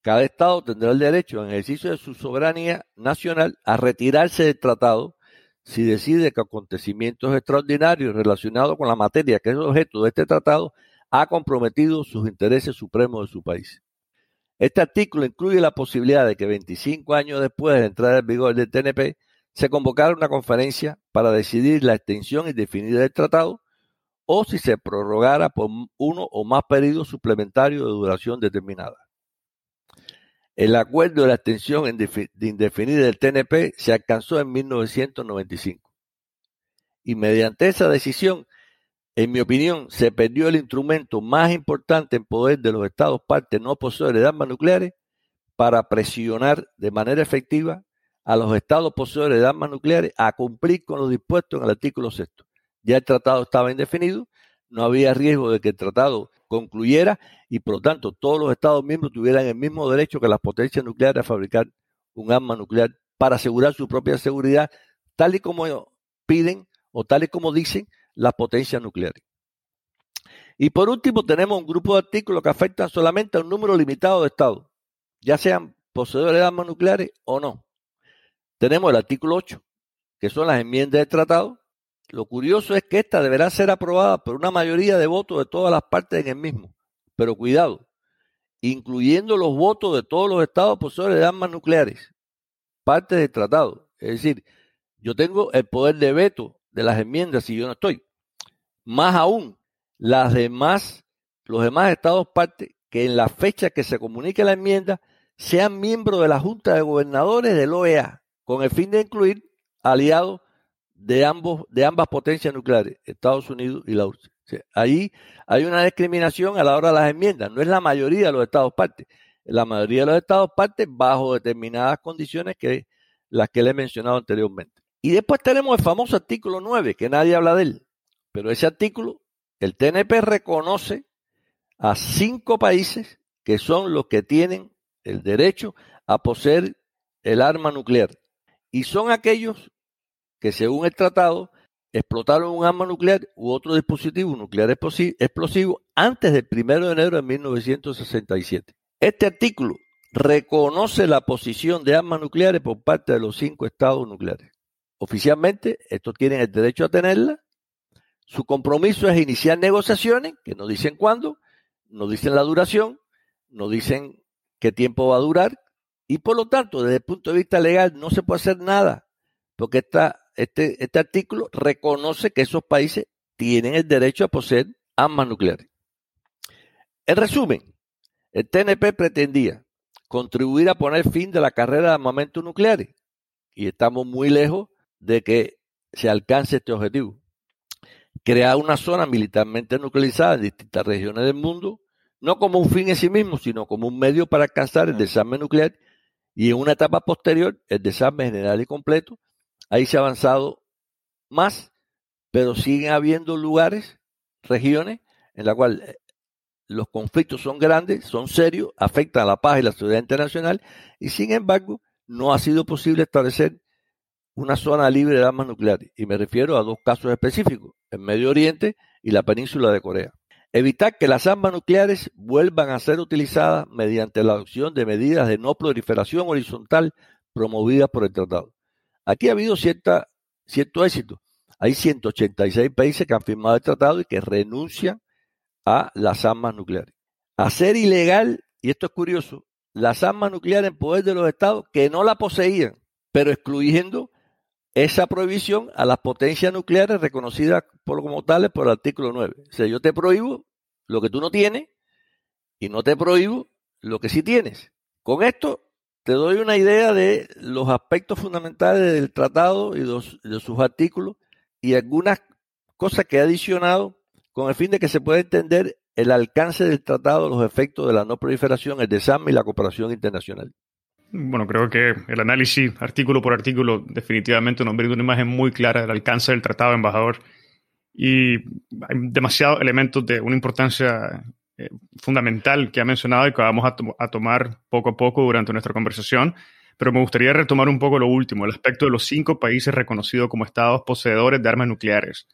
cada Estado tendrá el derecho, en ejercicio de su soberanía nacional, a retirarse del tratado si decide que acontecimientos extraordinarios relacionados con la materia que es objeto de este tratado ha comprometido sus intereses supremos de su país. Este artículo incluye la posibilidad de que 25 años después de la entrada en vigor del TNP se convocara una conferencia para decidir la extensión indefinida del tratado o si se prorrogara por uno o más periodos suplementarios de duración determinada. El acuerdo de la extensión indefinida del TNP se alcanzó en 1995. Y mediante esa decisión, en mi opinión, se perdió el instrumento más importante en poder de los estados partes no poseedores de armas nucleares para presionar de manera efectiva a los estados poseedores de armas nucleares a cumplir con lo dispuesto en el artículo sexto. Ya el tratado estaba indefinido, no había riesgo de que el tratado concluyera y por lo tanto todos los Estados miembros tuvieran el mismo derecho que las potencias nucleares a fabricar un arma nuclear para asegurar su propia seguridad, tal y como piden o tal y como dicen las potencias nucleares. Y por último, tenemos un grupo de artículos que afectan solamente a un número limitado de estados, ya sean poseedores de armas nucleares o no. Tenemos el artículo 8, que son las enmiendas del tratado. Lo curioso es que esta deberá ser aprobada por una mayoría de votos de todas las partes en el mismo. Pero cuidado, incluyendo los votos de todos los estados poseedores de armas nucleares, parte del tratado. Es decir, yo tengo el poder de veto de las enmiendas si yo no estoy. Más aún, los demás estados parte que en la fecha que se comunique la enmienda sean miembros de la Junta de Gobernadores del OEA, con el fin de incluir aliados de, ambos, de ambas potencias nucleares, Estados Unidos y la URSS. ahí hay una discriminación a la hora de las enmiendas. No es la mayoría de los estados partes. La mayoría de los estados partes bajo determinadas condiciones que las que le he mencionado anteriormente. Y después tenemos el famoso artículo 9, que nadie habla de él. Pero ese artículo el TNP reconoce a cinco países que son los que tienen el derecho a poseer el arma nuclear. Y son aquellos que, según el tratado, explotaron un arma nuclear u otro dispositivo nuclear explosivo antes del 1 de enero de 1967. Este artículo reconoce la posición de armas nucleares por parte de los cinco estados nucleares. Oficialmente, estos tienen el derecho a tenerla su compromiso es iniciar negociaciones, que no dicen cuándo, no dicen la duración, no dicen qué tiempo va a durar, y por lo tanto, desde el punto de vista legal, no se puede hacer nada, porque este, este artículo reconoce que esos países tienen el derecho a poseer armas nucleares. En resumen, el TNP pretendía contribuir a poner fin de la carrera de armamentos nucleares, y estamos muy lejos de que se alcance este objetivo crear una zona militarmente nuclearizada en distintas regiones del mundo, no como un fin en sí mismo, sino como un medio para alcanzar el desarme nuclear y en una etapa posterior el desarme general y completo. Ahí se ha avanzado más, pero siguen habiendo lugares, regiones, en las cuales eh, los conflictos son grandes, son serios, afectan a la paz y la seguridad internacional, y sin embargo no ha sido posible establecer una zona libre de armas nucleares. Y me refiero a dos casos específicos, el Medio Oriente y la península de Corea. Evitar que las armas nucleares vuelvan a ser utilizadas mediante la adopción de medidas de no proliferación horizontal promovidas por el tratado. Aquí ha habido cierta, cierto éxito. Hay 186 países que han firmado el tratado y que renuncian a las armas nucleares. Hacer ilegal, y esto es curioso, las armas nucleares en poder de los estados que no la poseían, pero excluyendo esa prohibición a las potencias nucleares reconocidas por, como tales por el artículo 9. O sea, yo te prohíbo lo que tú no tienes y no te prohíbo lo que sí tienes. Con esto te doy una idea de los aspectos fundamentales del tratado y de sus artículos y algunas cosas que he adicionado con el fin de que se pueda entender el alcance del tratado, los efectos de la no proliferación, el desarme y la cooperación internacional. Bueno, creo que el análisis artículo por artículo definitivamente nos brinda una imagen muy clara del alcance del tratado, embajador. Y hay demasiados elementos de una importancia eh, fundamental que ha mencionado y que vamos a, a, tomar poco a poco durante nuestra conversación. Pero me gustaría retomar un poco lo último, el aspecto de los cinco países reconocidos como estados poseedores de armas nucleares.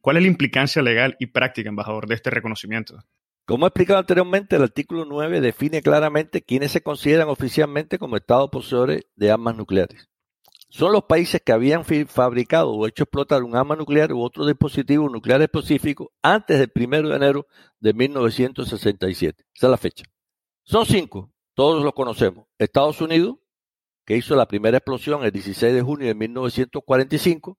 ¿Cuál es la implicancia legal y práctica, embajador, de este reconocimiento? Como he explicado anteriormente, el artículo 9 define claramente quiénes se consideran oficialmente como estados poseedores de armas nucleares. Son los países que habían fabricado o hecho explotar un arma nuclear u otro dispositivo nuclear específico antes del 1 de enero de 1967. Esa es la fecha. Son cinco, todos los conocemos. Estados Unidos, que hizo la primera explosión el 16 de junio de 1945,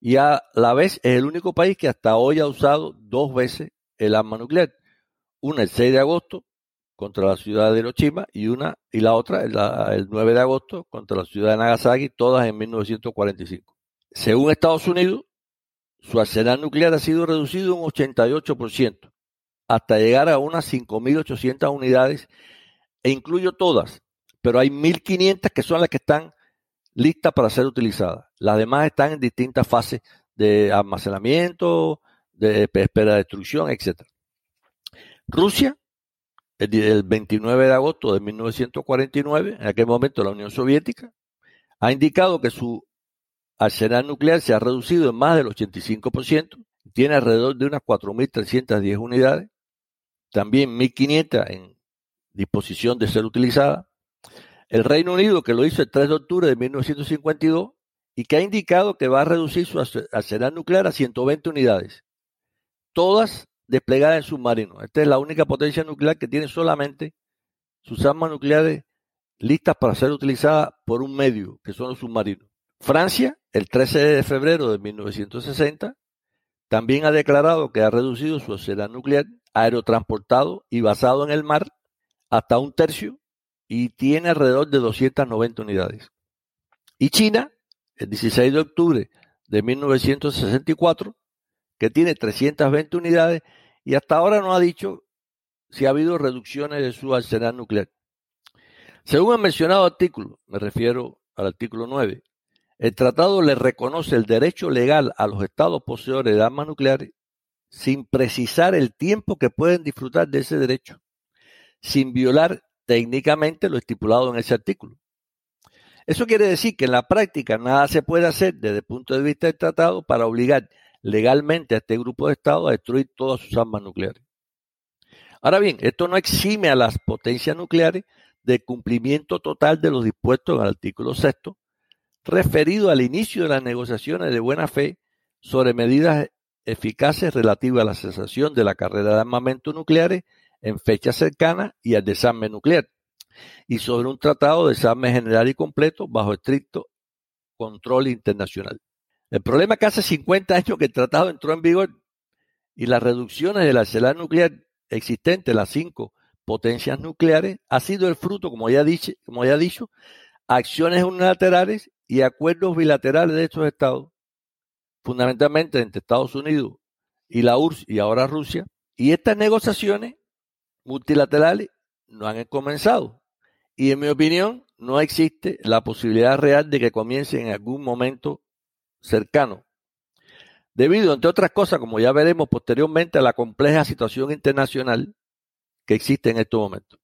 y a la vez es el único país que hasta hoy ha usado dos veces el arma nuclear una el 6 de agosto contra la ciudad de Hiroshima y una y la otra el, 9 de agosto contra la ciudad de Nagasaki, todas en 1945. Según Estados Unidos, su arsenal nuclear ha sido reducido un 88%, hasta llegar a unas 5.800 unidades, e incluyo todas, pero hay 1.500 que son las que están listas para ser utilizadas. Las demás están en distintas fases de almacenamiento, de, espera destrucción, etc. Rusia, el 29 de agosto de 1949, en aquel momento la Unión Soviética, ha indicado que su arsenal nuclear se ha reducido en más del 85%, tiene alrededor de unas 4.310 unidades, también 1.500 en disposición de ser utilizada. El Reino Unido, que lo hizo el 3 de octubre de 1952 y que ha indicado que va a reducir su arsenal nuclear a 120 unidades, todas desplegadas en submarinos. Esta es la única potencia nuclear que tiene solamente sus armas nucleares listas para ser utilizadas por un medio, que son los submarinos. Francia, el 13 de febrero de 1960, también ha declarado que ha reducido su arsenal nuclear aerotransportado y basado en el mar hasta un tercio y tiene alrededor de 290 unidades. Y China, el 16 de octubre de 1964, que tiene 320 unidades y hasta ahora no ha dicho si ha habido reducciones de su arsenal nuclear. Según el mencionado artículo, me refiero al artículo 9, el tratado le reconoce el derecho legal a los estados poseedores de armas nucleares sin precisar el tiempo que pueden disfrutar de ese derecho, sin violar técnicamente lo estipulado en ese artículo. Eso quiere decir que en la práctica nada se puede hacer desde el punto de vista del tratado para obligar legalmente a este grupo de estados a destruir todas sus armas nucleares. Ahora bien, esto no exime a las potencias nucleares de cumplimiento total de los dispuestos en el artículo sexto, referido al inicio de las negociaciones de buena fe sobre medidas eficaces relativas a la cesación de la carrera de armamento nucleares en fecha cercana y al desarme nuclear, y sobre un tratado de desarme general y completo bajo estricto control internacional. El problema es que hace 50 años que el tratado entró en vigor y las reducciones del arsenal nuclear existente, las cinco potencias nucleares ha sido el fruto, como ya, dicho, como ya he dicho, acciones unilaterales y acuerdos bilaterales de estos estados, fundamentalmente entre Estados Unidos y la URSS y ahora Rusia, y estas negociaciones multilaterales no han comenzado. Y en mi opinión, no existe la posibilidad real de que comience en algún momento cercano. Debido, entre otras cosas, como ya veremos posteriormente, a la compleja situación internacional que existe en estos momentos.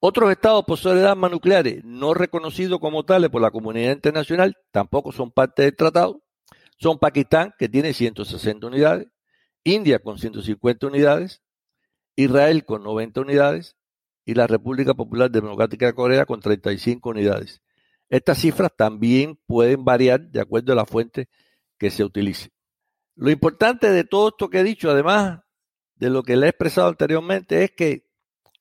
Otros estados de armas nucleares no reconocidos como tales por la comunidad internacional tampoco son parte del tratado. Son Pakistán, que tiene 160 unidades, India con 150 unidades, Israel con 90 unidades y la República Popular Democrática de Corea con 35 unidades. Estas cifras también pueden variar de acuerdo a la fuente que se utilice. Lo importante de todo esto que he dicho, además de lo que le he expresado anteriormente es que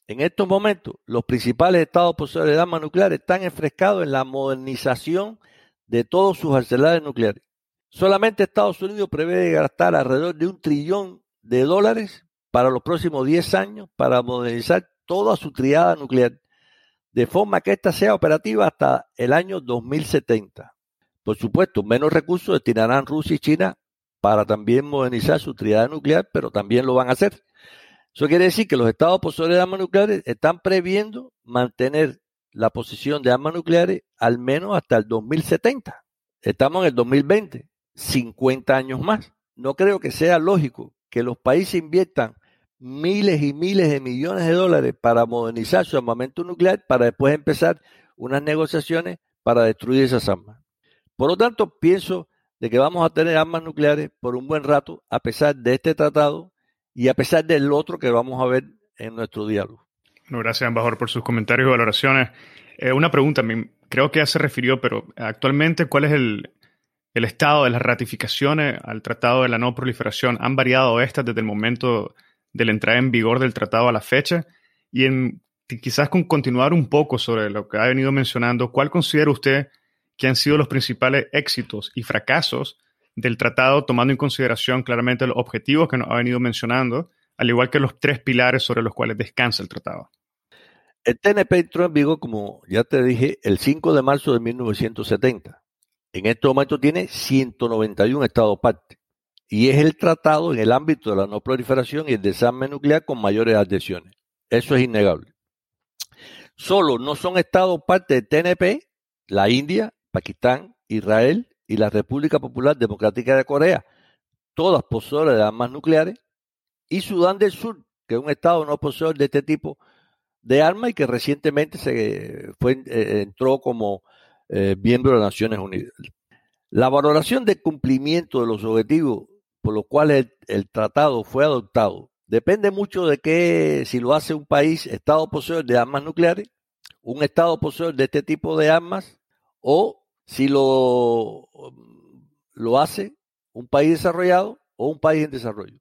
en estos momentos los principales estados poseedores de armas nucleares están enfrescados en la modernización de todos sus arsenales nucleares. Solamente Estados Unidos prevé gastar alrededor de un trillón de dólares para los próximos 10 años para modernizar toda su triada nuclear, de forma que ésta sea operativa hasta el año 2070. Por supuesto, menos recursos destinarán Rusia y China para también modernizar su triada nuclear, pero también lo van a hacer. Eso quiere decir que los estados poseedores de armas nucleares están previendo mantener la posición de armas nucleares al menos hasta el 2070. Estamos en el 2020, 50 años más. No creo que sea lógico que los países inviertan miles y miles de millones de dólares para modernizar su armamento nuclear para después empezar unas negociaciones para destruir esas armas. Por lo tanto, pienso de que vamos a tener armas nucleares por un buen rato, a pesar de este tratado y a pesar del otro que vamos a ver en nuestro diálogo. gracias, embajador, por sus comentarios y valoraciones. Eh, una pregunta, creo que ya se refirió, pero actualmente, ¿cuál es el, el estado de las ratificaciones al Tratado de la No Proliferación? ¿Han variado estas desde el momento de la entrada en vigor del tratado a la fecha? Y en, quizás con continuar un poco sobre lo que ha venido mencionando, ¿cuál considera usted que han sido los principales éxitos y fracasos del tratado, tomando en consideración claramente los objetivos que nos ha venido mencionando, al igual que los tres pilares sobre los cuales descansa el tratado. El TNP entró en vigor, como ya te dije, el 5 de marzo de 1970. En este momento tiene 191 estados parte y es el tratado en el ámbito de la no proliferación y el desarme nuclear con mayores adhesiones. Eso es innegable. Solo no son estados parte del TNP la India, Pakistán, Israel y la República Popular Democrática de Corea, todas poseedoras de armas nucleares, y Sudán del Sur, que es un estado no poseedor de este tipo de armas y que recientemente se fue, eh, entró como eh, miembro de las Naciones Unidas. La valoración del cumplimiento de los objetivos por los cuales el, tratado fue adoptado depende mucho de que si lo hace un país, Estado poseedor de armas nucleares, un Estado poseedor de este tipo de armas, o si lo, lo hace un país desarrollado o un país en desarrollo.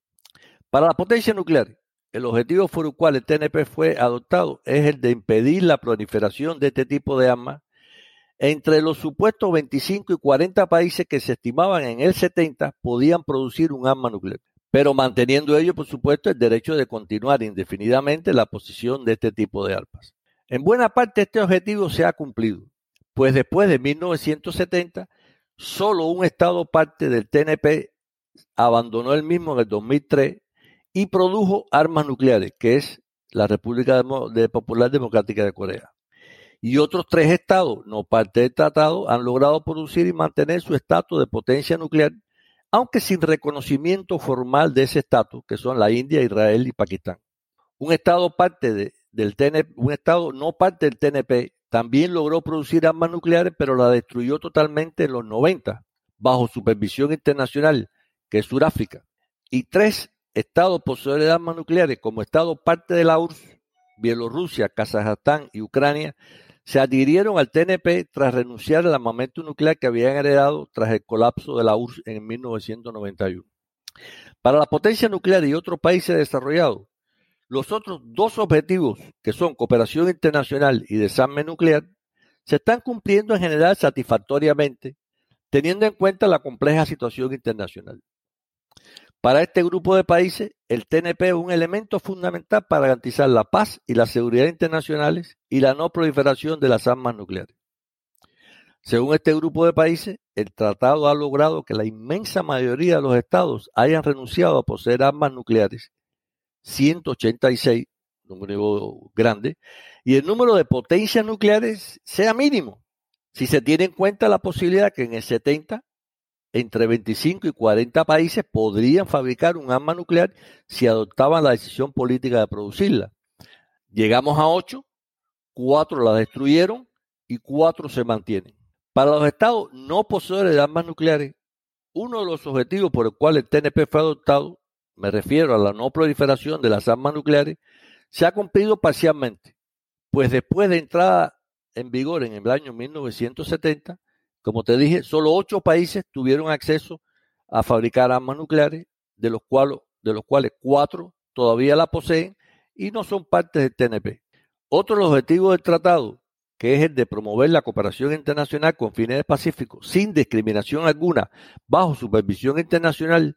Para la potencia nuclear, el objetivo por el cual el TNP fue adoptado es el de impedir la proliferación de este tipo de armas entre los supuestos 25 y 40 países que se estimaban en el 70 podían producir un arma nuclear, pero manteniendo ello, por supuesto, el derecho de continuar indefinidamente la posición de este tipo de armas. En buena parte este objetivo se ha cumplido, pues después de 1970, solo un Estado parte del TNP abandonó el mismo en el 2003 y produjo armas nucleares, que es la República Popular Democrática de Corea y otros tres estados, no parte del tratado, han logrado producir y mantener su estatus de potencia nuclear, aunque sin reconocimiento formal de ese estatus, que son la India, Israel y Pakistán. Un estado parte del TNP, un estado no parte del TNP, también logró producir armas nucleares, pero la destruyó totalmente en los 90, bajo supervisión internacional, que es Sudáfrica. Y tres estados poseedores de armas nucleares, como estado parte de la URSS, Bielorrusia, Kazajstán y Ucrania, se adhirieron al TNP tras renunciar al armamento nuclear que habían heredado tras el colapso de la URSS en 1991. Para la potencia nuclear y otros países desarrollados, los otros dos objetivos, que son cooperación internacional y desarme nuclear, se están cumpliendo en general satisfactoriamente, teniendo en cuenta la compleja situación internacional. Para este grupo de países, el TNP es un elemento fundamental para garantizar la paz y la seguridad internacionales y la no proliferación de las armas nucleares. Según este grupo de países, el tratado ha logrado que la inmensa mayoría de los estados hayan renunciado a poseer armas nucleares, 186, número grande, y el número de potencias nucleares sea mínimo, si se tiene en cuenta la posibilidad que en el 70 entre 25 y 40 países podrían fabricar un arma nuclear si adoptaban la decisión política de producirla. Llegamos a 8, 4 la destruyeron y 4 se mantienen. Para los estados no poseedores de armas nucleares, uno de los objetivos por el cual el TNP fue adoptado, me refiero a la no proliferación de las armas nucleares, se ha cumplido parcialmente, pues después de entrada en vigor en el año 1970, como te dije, solo ocho países tuvieron acceso a fabricar armas nucleares, de los, cuales, de los cuatro todavía la poseen y no son parte del TNP. Otro objetivo del tratado, que es el de promover la cooperación internacional con fines pacíficos sin discriminación alguna, bajo supervisión internacional,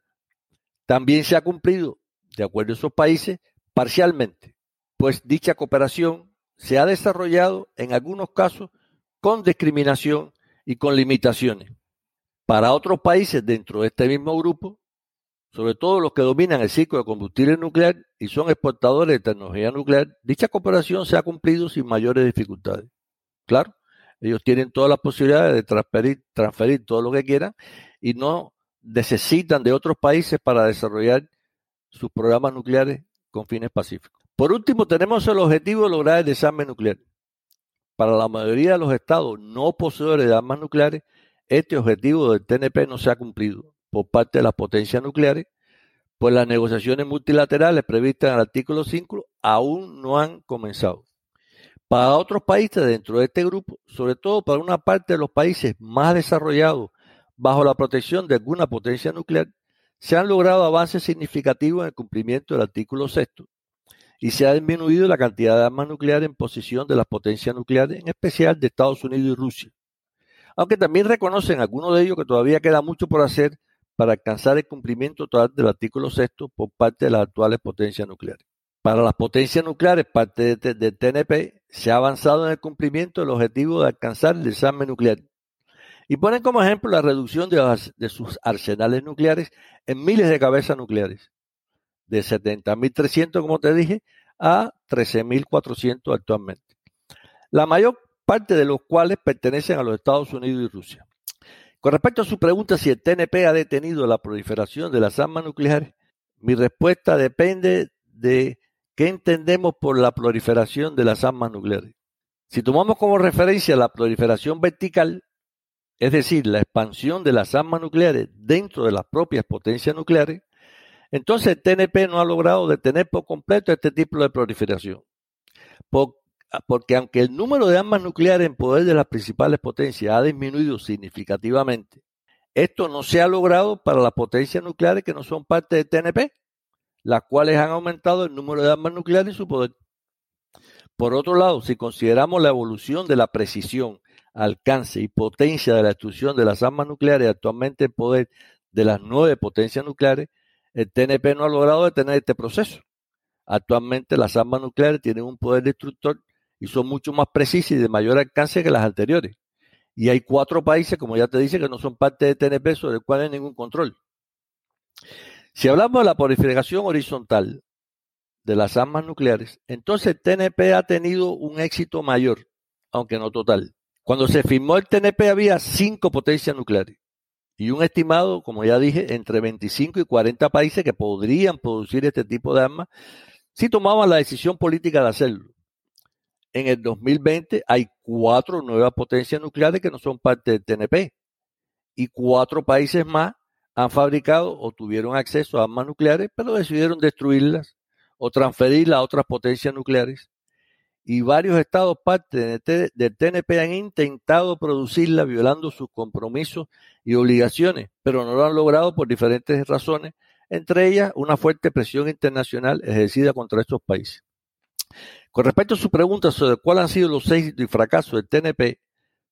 también se ha cumplido, de acuerdo a esos países, parcialmente, pues dicha cooperación se ha desarrollado en algunos casos con discriminación y con limitaciones. Para otros países dentro de este mismo grupo, sobre todo los que dominan el ciclo de combustible nuclear y son exportadores de tecnología nuclear, dicha cooperación se ha cumplido sin mayores dificultades. Claro, ellos tienen todas las posibilidades de transferir, transferir todo lo que quieran y no necesitan de otros países para desarrollar sus programas nucleares con fines pacíficos. Por último, tenemos el objetivo de lograr el desarme nuclear. Para la mayoría de los estados no poseedores de armas nucleares, este objetivo del TNP no se ha cumplido por parte de las potencias nucleares, pues las negociaciones multilaterales previstas en el artículo 5 aún no han comenzado. Para otros países dentro de este grupo, sobre todo para una parte de los países más desarrollados bajo la protección de alguna potencia nuclear, se han logrado avances significativos en el cumplimiento del artículo 6 y se ha disminuido la cantidad de armas nucleares en posición de las potencias nucleares, en especial de Estados Unidos y Rusia. Aunque también reconocen algunos de ellos que todavía queda mucho por hacer para alcanzar el cumplimiento total del artículo sexto por parte de las actuales potencias nucleares. Para las potencias nucleares, parte del TNP, se ha avanzado en el cumplimiento del objetivo de alcanzar el desarme nuclear. Y ponen como ejemplo la reducción de sus arsenales nucleares en miles de cabezas nucleares de 70.300, como te dije, a 13.400 actualmente. La mayor parte de los cuales pertenecen a los Estados Unidos y Rusia. Con respecto a su pregunta si el TNP ha detenido la proliferación de las armas nucleares, mi respuesta depende de qué entendemos por la proliferación de las armas nucleares. Si tomamos como referencia la proliferación vertical, es decir, la expansión de las armas nucleares dentro de las propias potencias nucleares, entonces el TNP no ha logrado detener por completo este tipo de proliferación. Ah, porque aunque el número de armas nucleares en poder de las principales potencias ha disminuido significativamente, esto no se ha logrado para las potencias nucleares que no son parte del TNP, las cuales han aumentado el número de armas nucleares y su poder. Por otro lado, si consideramos la evolución de la precisión, alcance y potencia de la destrucción de las armas nucleares actualmente en poder de las nueve potencias nucleares, el TNP no ha logrado detener este proceso. Actualmente las armas nucleares tienen un poder destructor y son mucho más precisas y de mayor alcance que las anteriores. Y hay cuatro países, como ya te dice, que no son parte de TNP, sobre el cual hay ningún control. Si hablamos de la proliferación horizontal de las armas nucleares, entonces TNP ha tenido un éxito mayor, aunque no total. Cuando se firmó el TNP había cinco potencias nucleares y un estimado, como ya dije, entre 25 y 40 países que podrían producir este tipo de armas si tomaban la decisión política de hacerlo en el 2020 hay cuatro nuevas potencias nucleares que no son parte del TNP y cuatro países más han fabricado o tuvieron acceso a armas nucleares, pero decidieron destruirlas o transferirlas a otras potencias nucleares. Y varios estados parte del TNP han intentado producirlas violando sus compromisos y obligaciones, pero no lo han logrado por diferentes razones, entre ellas una fuerte presión internacional ejercida contra estos países. Con respecto a su pregunta sobre cuáles han sido los éxitos y fracasos del TNP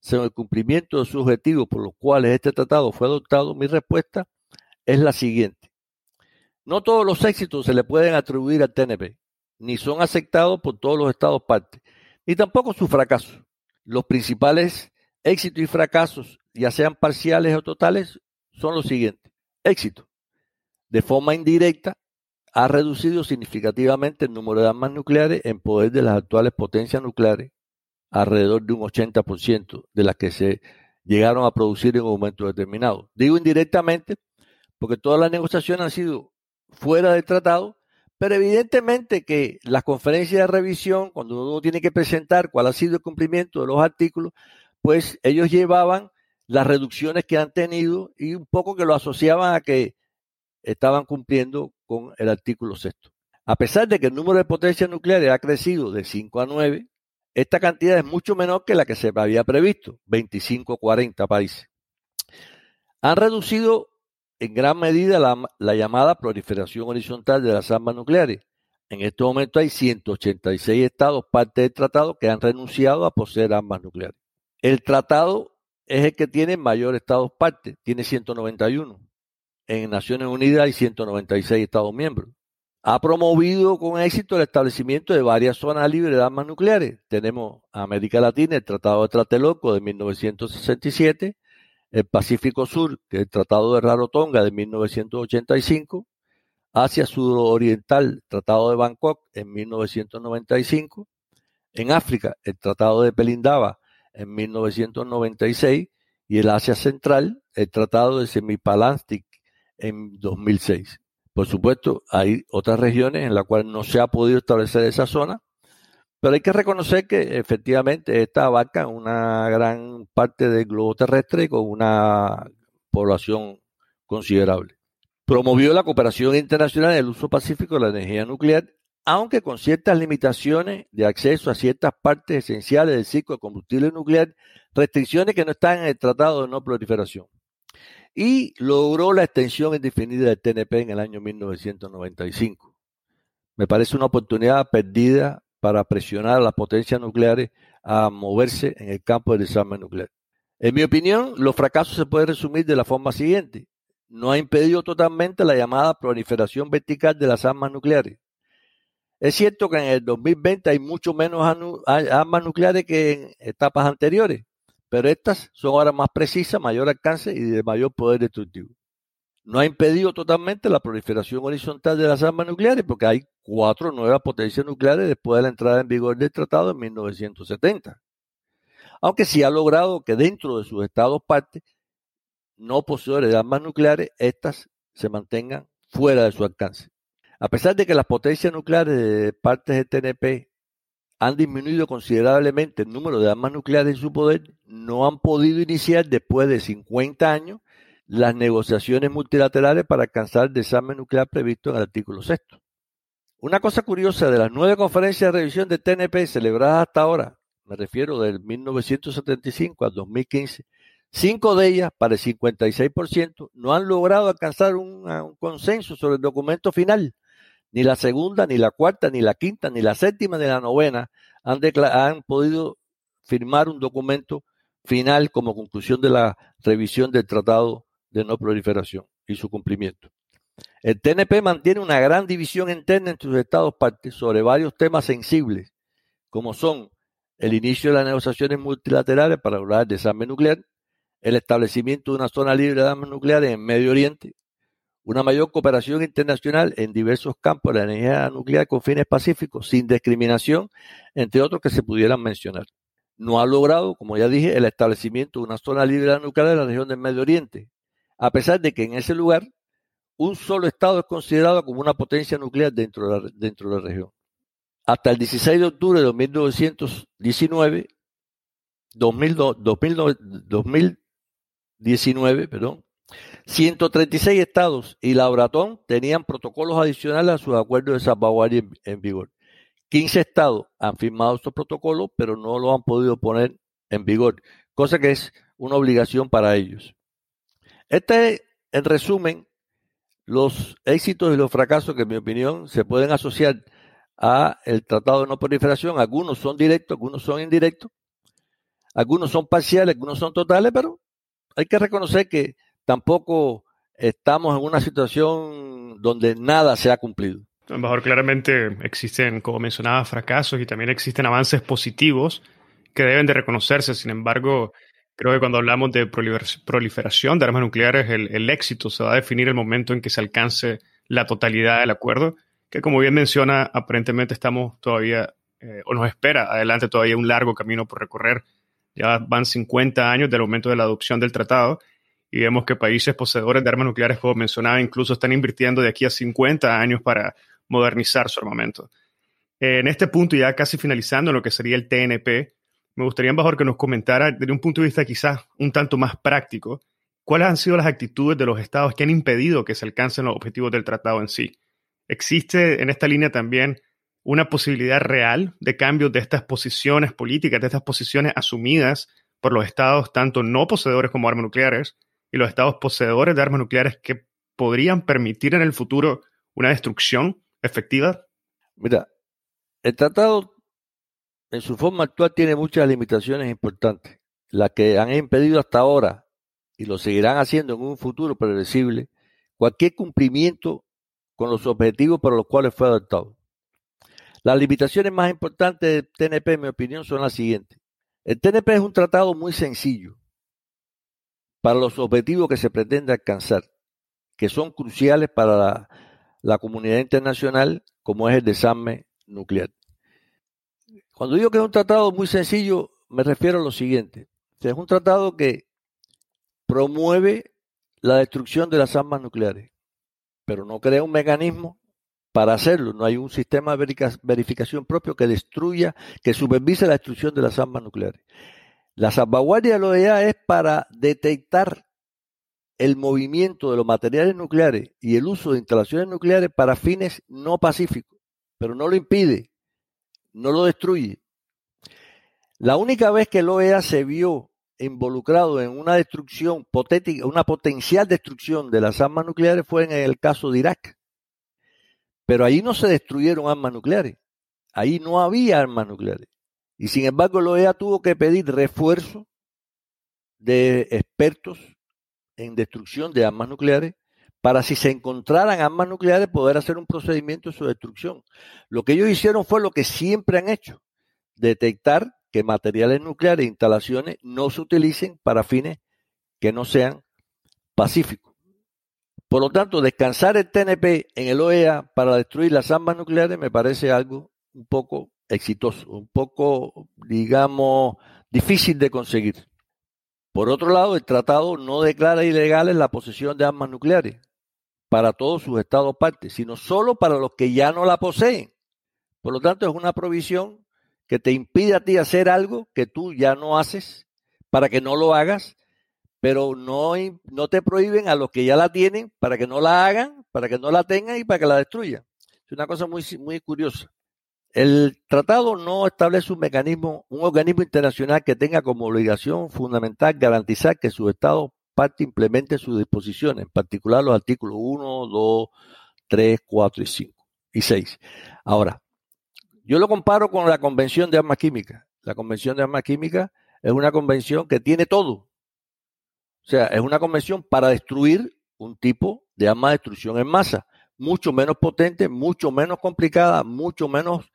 según el cumplimiento de sus objetivos por los cuales este tratado fue adoptado, mi respuesta es la siguiente. No todos los éxitos se le pueden atribuir al TNP, ni son aceptados por todos los estados partes, ni tampoco sus fracasos. Los principales éxitos y fracasos, ya sean parciales o totales, son los siguientes. Éxito. De forma indirecta, ha reducido significativamente el número de armas nucleares en poder de las actuales potencias nucleares, alrededor de un 80% de las que se llegaron a producir en un momento determinado. Digo indirectamente porque todas las negociaciones han sido fuera del tratado, pero evidentemente que las conferencias de revisión, cuando uno tiene que presentar cuál ha sido el cumplimiento de los artículos, pues ellos llevaban las reducciones que han tenido y un poco que lo asociaban a que estaban cumpliendo con el artículo sexto. A pesar de que el número de potencias nucleares ha crecido de 5 a 9, esta cantidad es mucho menor que la que se había previsto, 25 a 40 países. Han reducido en gran medida la, llamada proliferación horizontal de las armas nucleares. En este momento hay 186 estados parte del tratado que han renunciado a poseer armas nucleares. El tratado es el que tiene mayor estados parte, tiene 191 en Naciones Unidas hay 196 Estados miembros. Ha promovido con éxito el establecimiento de varias zonas libres de armas nucleares. Tenemos América Latina, el Tratado de Tlatelolco de 1967, el Pacífico Sur, que es el Tratado de Rarotonga de 1985, Asia Sudoriental, el Tratado de Bangkok en 1995, en África, el Tratado de Pelindaba en 1996 y el Asia Central, el Tratado de Semipalastic en 2006. Por supuesto, hay otras regiones en las cuales no se ha podido establecer esa zona, pero hay que reconocer que efectivamente esta abarca una gran parte del globo terrestre con una población considerable. Promovió la cooperación internacional en el uso pacífico de la energía nuclear, aunque con ciertas limitaciones de acceso a ciertas partes esenciales del ciclo de combustible nuclear, restricciones que no están en el Tratado de No Proliferación y logró la extensión indefinida del TNP en el año 1995. Me parece una oportunidad perdida para presionar a las potencias nucleares a moverse en el campo del desarme nuclear. En mi opinión, los fracasos se pueden resumir de la forma siguiente. No ha impedido totalmente la llamada proliferación vertical de las armas nucleares. Es cierto que en el 2020 hay mucho menos armas nucleares que en etapas anteriores, pero estas son ahora más precisas, mayor alcance y de mayor poder destructivo. No ha impedido totalmente la proliferación horizontal de las armas nucleares porque hay cuatro nuevas potencias nucleares después de la entrada en vigor del tratado en 1970. Aunque sí ha logrado que dentro de sus estados partes no poseedores de armas nucleares, éstas se mantengan fuera de su alcance. A pesar de que las potencias nucleares de partes del TNP han disminuido considerablemente el número de armas nucleares en su poder, no han podido iniciar después de 50 años las negociaciones multilaterales para alcanzar el desarme nuclear previsto en el artículo sexto. Una cosa curiosa de las nueve conferencias de revisión del TNP celebradas hasta ahora, me refiero del 1975 al 2015, cinco de ellas, para el 56%, no han logrado alcanzar un, consenso sobre el documento final ni la segunda, ni la cuarta, ni la quinta, ni la séptima, ni la novena han podido firmar un documento final como conclusión de la revisión del Tratado de No Proliferación y su cumplimiento. El TNP mantiene una gran división interna entre sus estados partes sobre varios temas sensibles, como son el inicio de las negociaciones multilaterales para lograr el desarme nuclear, el establecimiento de una zona libre de armas nucleares en Medio Oriente, una mayor cooperación internacional en diversos campos de la energía nuclear con fines pacíficos, sin discriminación, entre otros que se pudieran mencionar. No ha logrado, como ya dije, el establecimiento de una zona libre nuclear en la región del Medio Oriente, a pesar de que en ese lugar un solo Estado es considerado como una potencia nuclear dentro de la, dentro de la región. Hasta el 16 de octubre de 1919, 2019, perdón, 136 estados y la Bratón tenían protocolos adicionales a sus acuerdos de salvaguardia en, vigor. 15 estados han firmado estos protocolos, pero no lo han podido poner en vigor, cosa que es una obligación para ellos. Este en resumen los éxitos y los fracasos que en mi opinión se pueden asociar a el Tratado de No Proliferación. Algunos son directos, algunos son indirectos, algunos son parciales, algunos son totales, pero hay que reconocer que tampoco estamos en una situación donde nada se ha cumplido. Embajador, claramente existen, como mencionaba, fracasos y también existen avances positivos que deben de reconocerse. Sin embargo, creo que cuando hablamos de proliferación de armas nucleares, el, éxito se va a definir el momento en que se alcance la totalidad del acuerdo, que como bien menciona, aparentemente estamos todavía, eh, o nos espera adelante todavía un largo camino por recorrer. Ya van 50 años del momento de la adopción del tratado y vemos que países poseedores de armas nucleares, como mencionaba, incluso están invirtiendo de aquí a 50 años para modernizar su armamento. En este punto, ya casi finalizando lo que sería el TNP, me gustaría, embajador, que nos comentara desde un punto de vista quizás un tanto más práctico, cuáles han sido las actitudes de los estados que han impedido que se alcancen los objetivos del tratado en sí. ¿Existe en esta línea también una posibilidad real de cambio de estas posiciones políticas, de estas posiciones asumidas por los estados, tanto no poseedores como armas nucleares, y los estados poseedores de armas nucleares que podrían permitir en el futuro una destrucción efectiva? Mira, el tratado en su forma actual tiene muchas limitaciones importantes, las que han impedido hasta ahora y lo seguirán haciendo en un futuro predecible cualquier cumplimiento con los objetivos para los cuales fue adoptado. Las limitaciones más importantes del TNP, en mi opinión, son las siguientes. El TNP es un tratado muy sencillo, para los objetivos que se pretende alcanzar, que son cruciales para la, comunidad internacional, como es el desarme nuclear. Cuando digo que es un tratado muy sencillo, me refiero a lo siguiente. Es un tratado que promueve la destrucción de las armas nucleares, pero no crea un mecanismo para hacerlo. No hay un sistema de verificación propio que destruya, que supervise la destrucción de las armas nucleares. La salvaguardia de la OEA es para detectar el movimiento de los materiales nucleares y el uso de instalaciones nucleares para fines no pacíficos, pero no lo impide, no lo destruye. La única vez que la OEA se vio involucrado en una destrucción una potencial destrucción de las armas nucleares fue en el caso de Irak. Pero ahí no se destruyeron armas nucleares, ahí no había armas nucleares. Y sin embargo, la OEA tuvo que pedir refuerzo de expertos en destrucción de armas nucleares para si se encontraran armas nucleares poder hacer un procedimiento de su destrucción. Lo que ellos hicieron fue lo que siempre han hecho, detectar que materiales nucleares e instalaciones no se utilicen para fines que no sean pacíficos. Por lo tanto, descansar el TNP en el OEA para destruir las armas nucleares me parece algo un poco exitoso, un poco, digamos, difícil de conseguir. Por otro lado, el tratado no declara ilegales la posesión de armas nucleares para todos sus estados partes, sino solo para los que ya no la poseen. Por lo tanto, es una provisión que te impide a ti hacer algo que tú ya no haces para que no lo hagas, pero no, no te prohíben a los que ya la tienen para que no la hagan, para que no la tengan y para que la destruyan. Es una cosa muy, muy curiosa. El tratado no establece un mecanismo, un organismo internacional que tenga como obligación fundamental garantizar que su Estado parte implemente sus disposiciones, en particular los artículos 1, 2, 3, 4 y 5 y 6. Ahora, yo lo comparo con la Convención de Armas Químicas. La Convención de Armas Químicas es una convención que tiene todo. O sea, es una convención para destruir un tipo de arma de destrucción en masa mucho menos potente, mucho menos complicada, mucho menos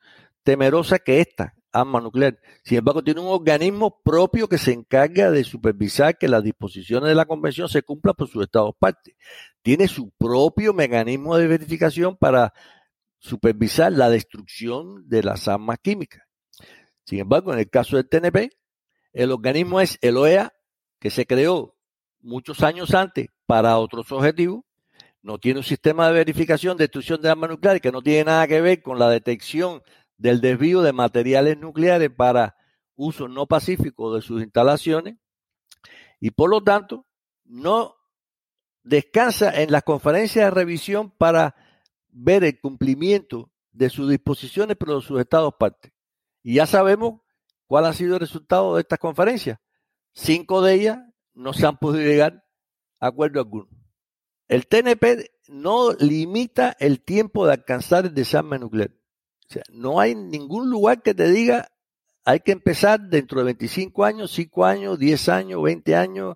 temerosa que esta arma nuclear. Sin embargo, tiene un organismo propio que se encarga de supervisar que las disposiciones de la convención se cumplan por sus estados partes. Tiene su propio mecanismo de verificación para supervisar la destrucción de las armas químicas. Sin embargo, en el caso del TNP, el organismo es el OEA, que se creó muchos años antes para otros objetivos, no tiene un sistema de verificación de destrucción de armas nucleares que no tiene nada que ver con la detección del desvío de materiales nucleares para uso no pacífico de sus instalaciones y por lo tanto no descansa en las conferencias de revisión para ver el cumplimiento de sus disposiciones de sus estados partes. Y ya sabemos cuál ha sido el resultado de estas conferencias. Cinco de ellas no se han podido llegar a acuerdo alguno. El TNP no limita el tiempo de alcanzar el desarme nuclear. O sea, no hay ningún lugar que te diga hay que empezar dentro de 25 años, 5 años, 10 años, 20 años.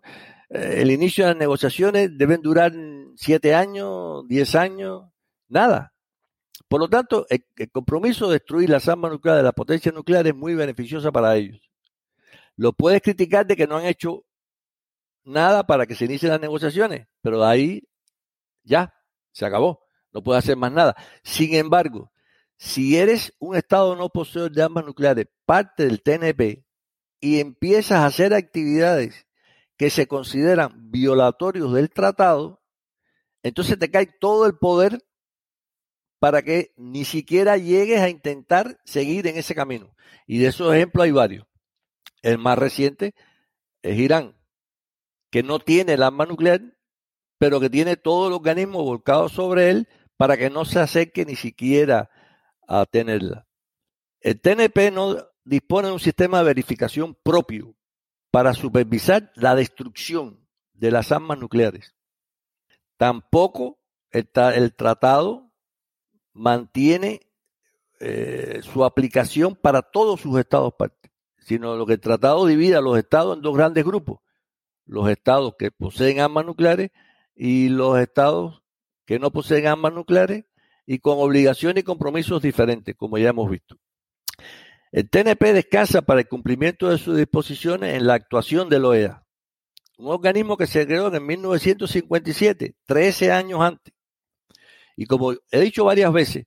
Eh, el inicio de las negociaciones deben durar 7 años, 10 años, nada. Por lo tanto, el, compromiso de destruir las armas nucleares de la potencia nuclear es muy beneficiosa para ellos. Lo puedes criticar de que no han hecho nada para que se inicien las negociaciones, pero ahí ya, se acabó. No puede hacer más nada. Sin embargo, si eres un Estado no poseedor de armas nucleares, parte del TNP, y empiezas a hacer actividades que se consideran violatorios del tratado, entonces te cae todo el poder para que ni siquiera llegues a intentar seguir en ese camino. Y de esos ejemplos hay varios. El más reciente es Irán, que no tiene el arma nuclear, pero que tiene todo el organismo volcado sobre él para que no se acerque ni siquiera a tenerla. El TNP no dispone de un sistema de verificación propio para supervisar la destrucción de las armas nucleares. Tampoco el, tratado mantiene eh, su aplicación para todos sus estados partes, sino lo que el tratado divide a los estados en dos grandes grupos. Los estados que poseen armas nucleares y los estados que no poseen armas nucleares y con obligaciones y compromisos diferentes, como ya hemos visto. El TNP descansa para el cumplimiento de sus disposiciones en la actuación de la OEA, un organismo que se creó en 1957, 13 años antes. Y como he dicho varias veces,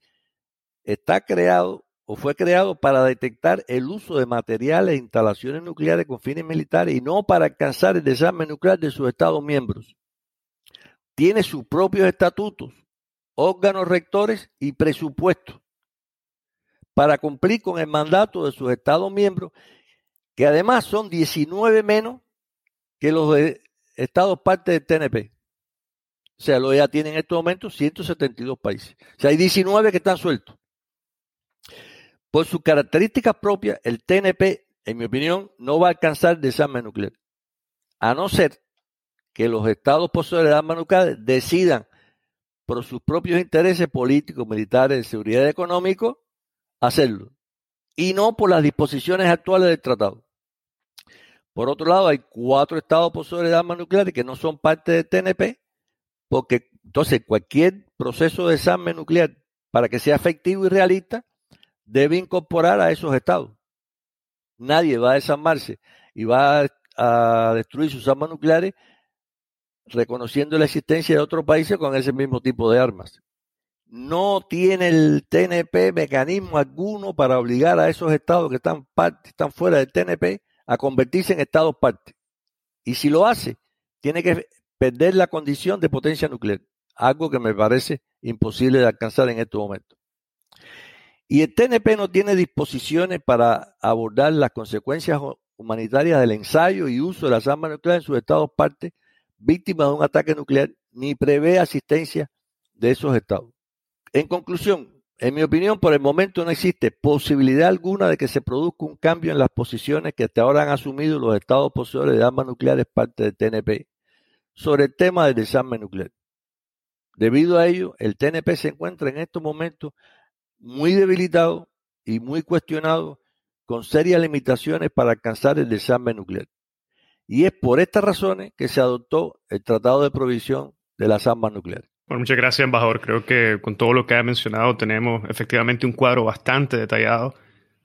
está creado o fue creado para detectar el uso de materiales e instalaciones nucleares con fines militares y no para alcanzar el desarme nuclear de sus Estados miembros tiene sus propios estatutos, órganos rectores y presupuestos para cumplir con el mandato de sus Estados miembros, que además son 19 menos que los de Estados parte del TNP. O sea, lo ya tiene en estos momentos 172 países. O sea, hay 19 que están sueltos. Por sus características propias, el TNP, en mi opinión, no va a alcanzar desarme nuclear. A no ser que los estados poseedores de armas nucleares decidan por sus propios intereses políticos, militares, de seguridad económico, hacerlo. Y no por las disposiciones actuales del tratado. Por otro lado, hay cuatro estados poseedores de armas nucleares que no son parte del TNP, porque entonces cualquier proceso de desarme nuclear, para que sea efectivo y realista, debe incorporar a esos estados. Nadie va a desarmarse y va a destruir sus armas nucleares reconociendo la existencia de otros países con ese mismo tipo de armas. No tiene el TNP mecanismo alguno para obligar a esos estados que están, parte, están fuera del TNP a convertirse en estados parte. Y si lo hace, tiene que perder la condición de potencia nuclear, algo que me parece imposible de alcanzar en este momento. Y el TNP no tiene disposiciones para abordar las consecuencias humanitarias del ensayo y uso de las armas nucleares en sus estados partes víctimas de un ataque nuclear, ni prevé asistencia de esos estados. En conclusión, en mi opinión, por el momento no existe posibilidad alguna de que se produzca un cambio en las posiciones que hasta ahora han asumido los estados poseedores de armas nucleares parte del TNP sobre el tema del desarme nuclear. Debido a ello, el TNP se encuentra en estos momentos muy debilitado y muy cuestionado, con serias limitaciones para alcanzar el desarme nuclear. Y es por estas razones que se adoptó el Tratado de Provisión de las Armas Nucleares. Bueno, muchas gracias, embajador. Creo que con todo lo que ha mencionado tenemos efectivamente un cuadro bastante detallado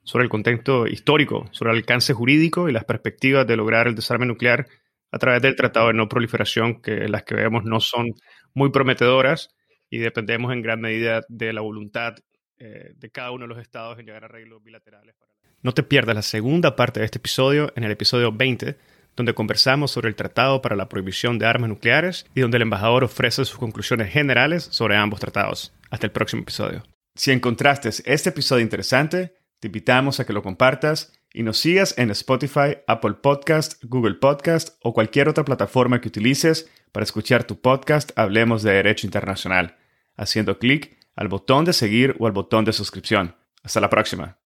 sobre el contexto histórico, sobre el alcance jurídico y las perspectivas de lograr el desarme nuclear a través del Tratado de No Proliferación, que las que vemos no son muy prometedoras y dependemos en gran medida de la voluntad eh, de cada uno de los estados en llegar a arreglos bilaterales. No te pierdas la segunda parte de este episodio en el episodio 20 donde conversamos sobre el Tratado para la Prohibición de Armas Nucleares y donde el embajador ofrece sus conclusiones generales sobre ambos tratados. Hasta el próximo episodio. Si encontraste este episodio interesante, te invitamos a que lo compartas y nos sigas en Spotify, Apple Podcast, Google Podcast o cualquier otra plataforma que utilices para escuchar tu podcast Hablemos de Derecho Internacional, haciendo clic al botón de seguir o al botón de suscripción. Hasta la próxima.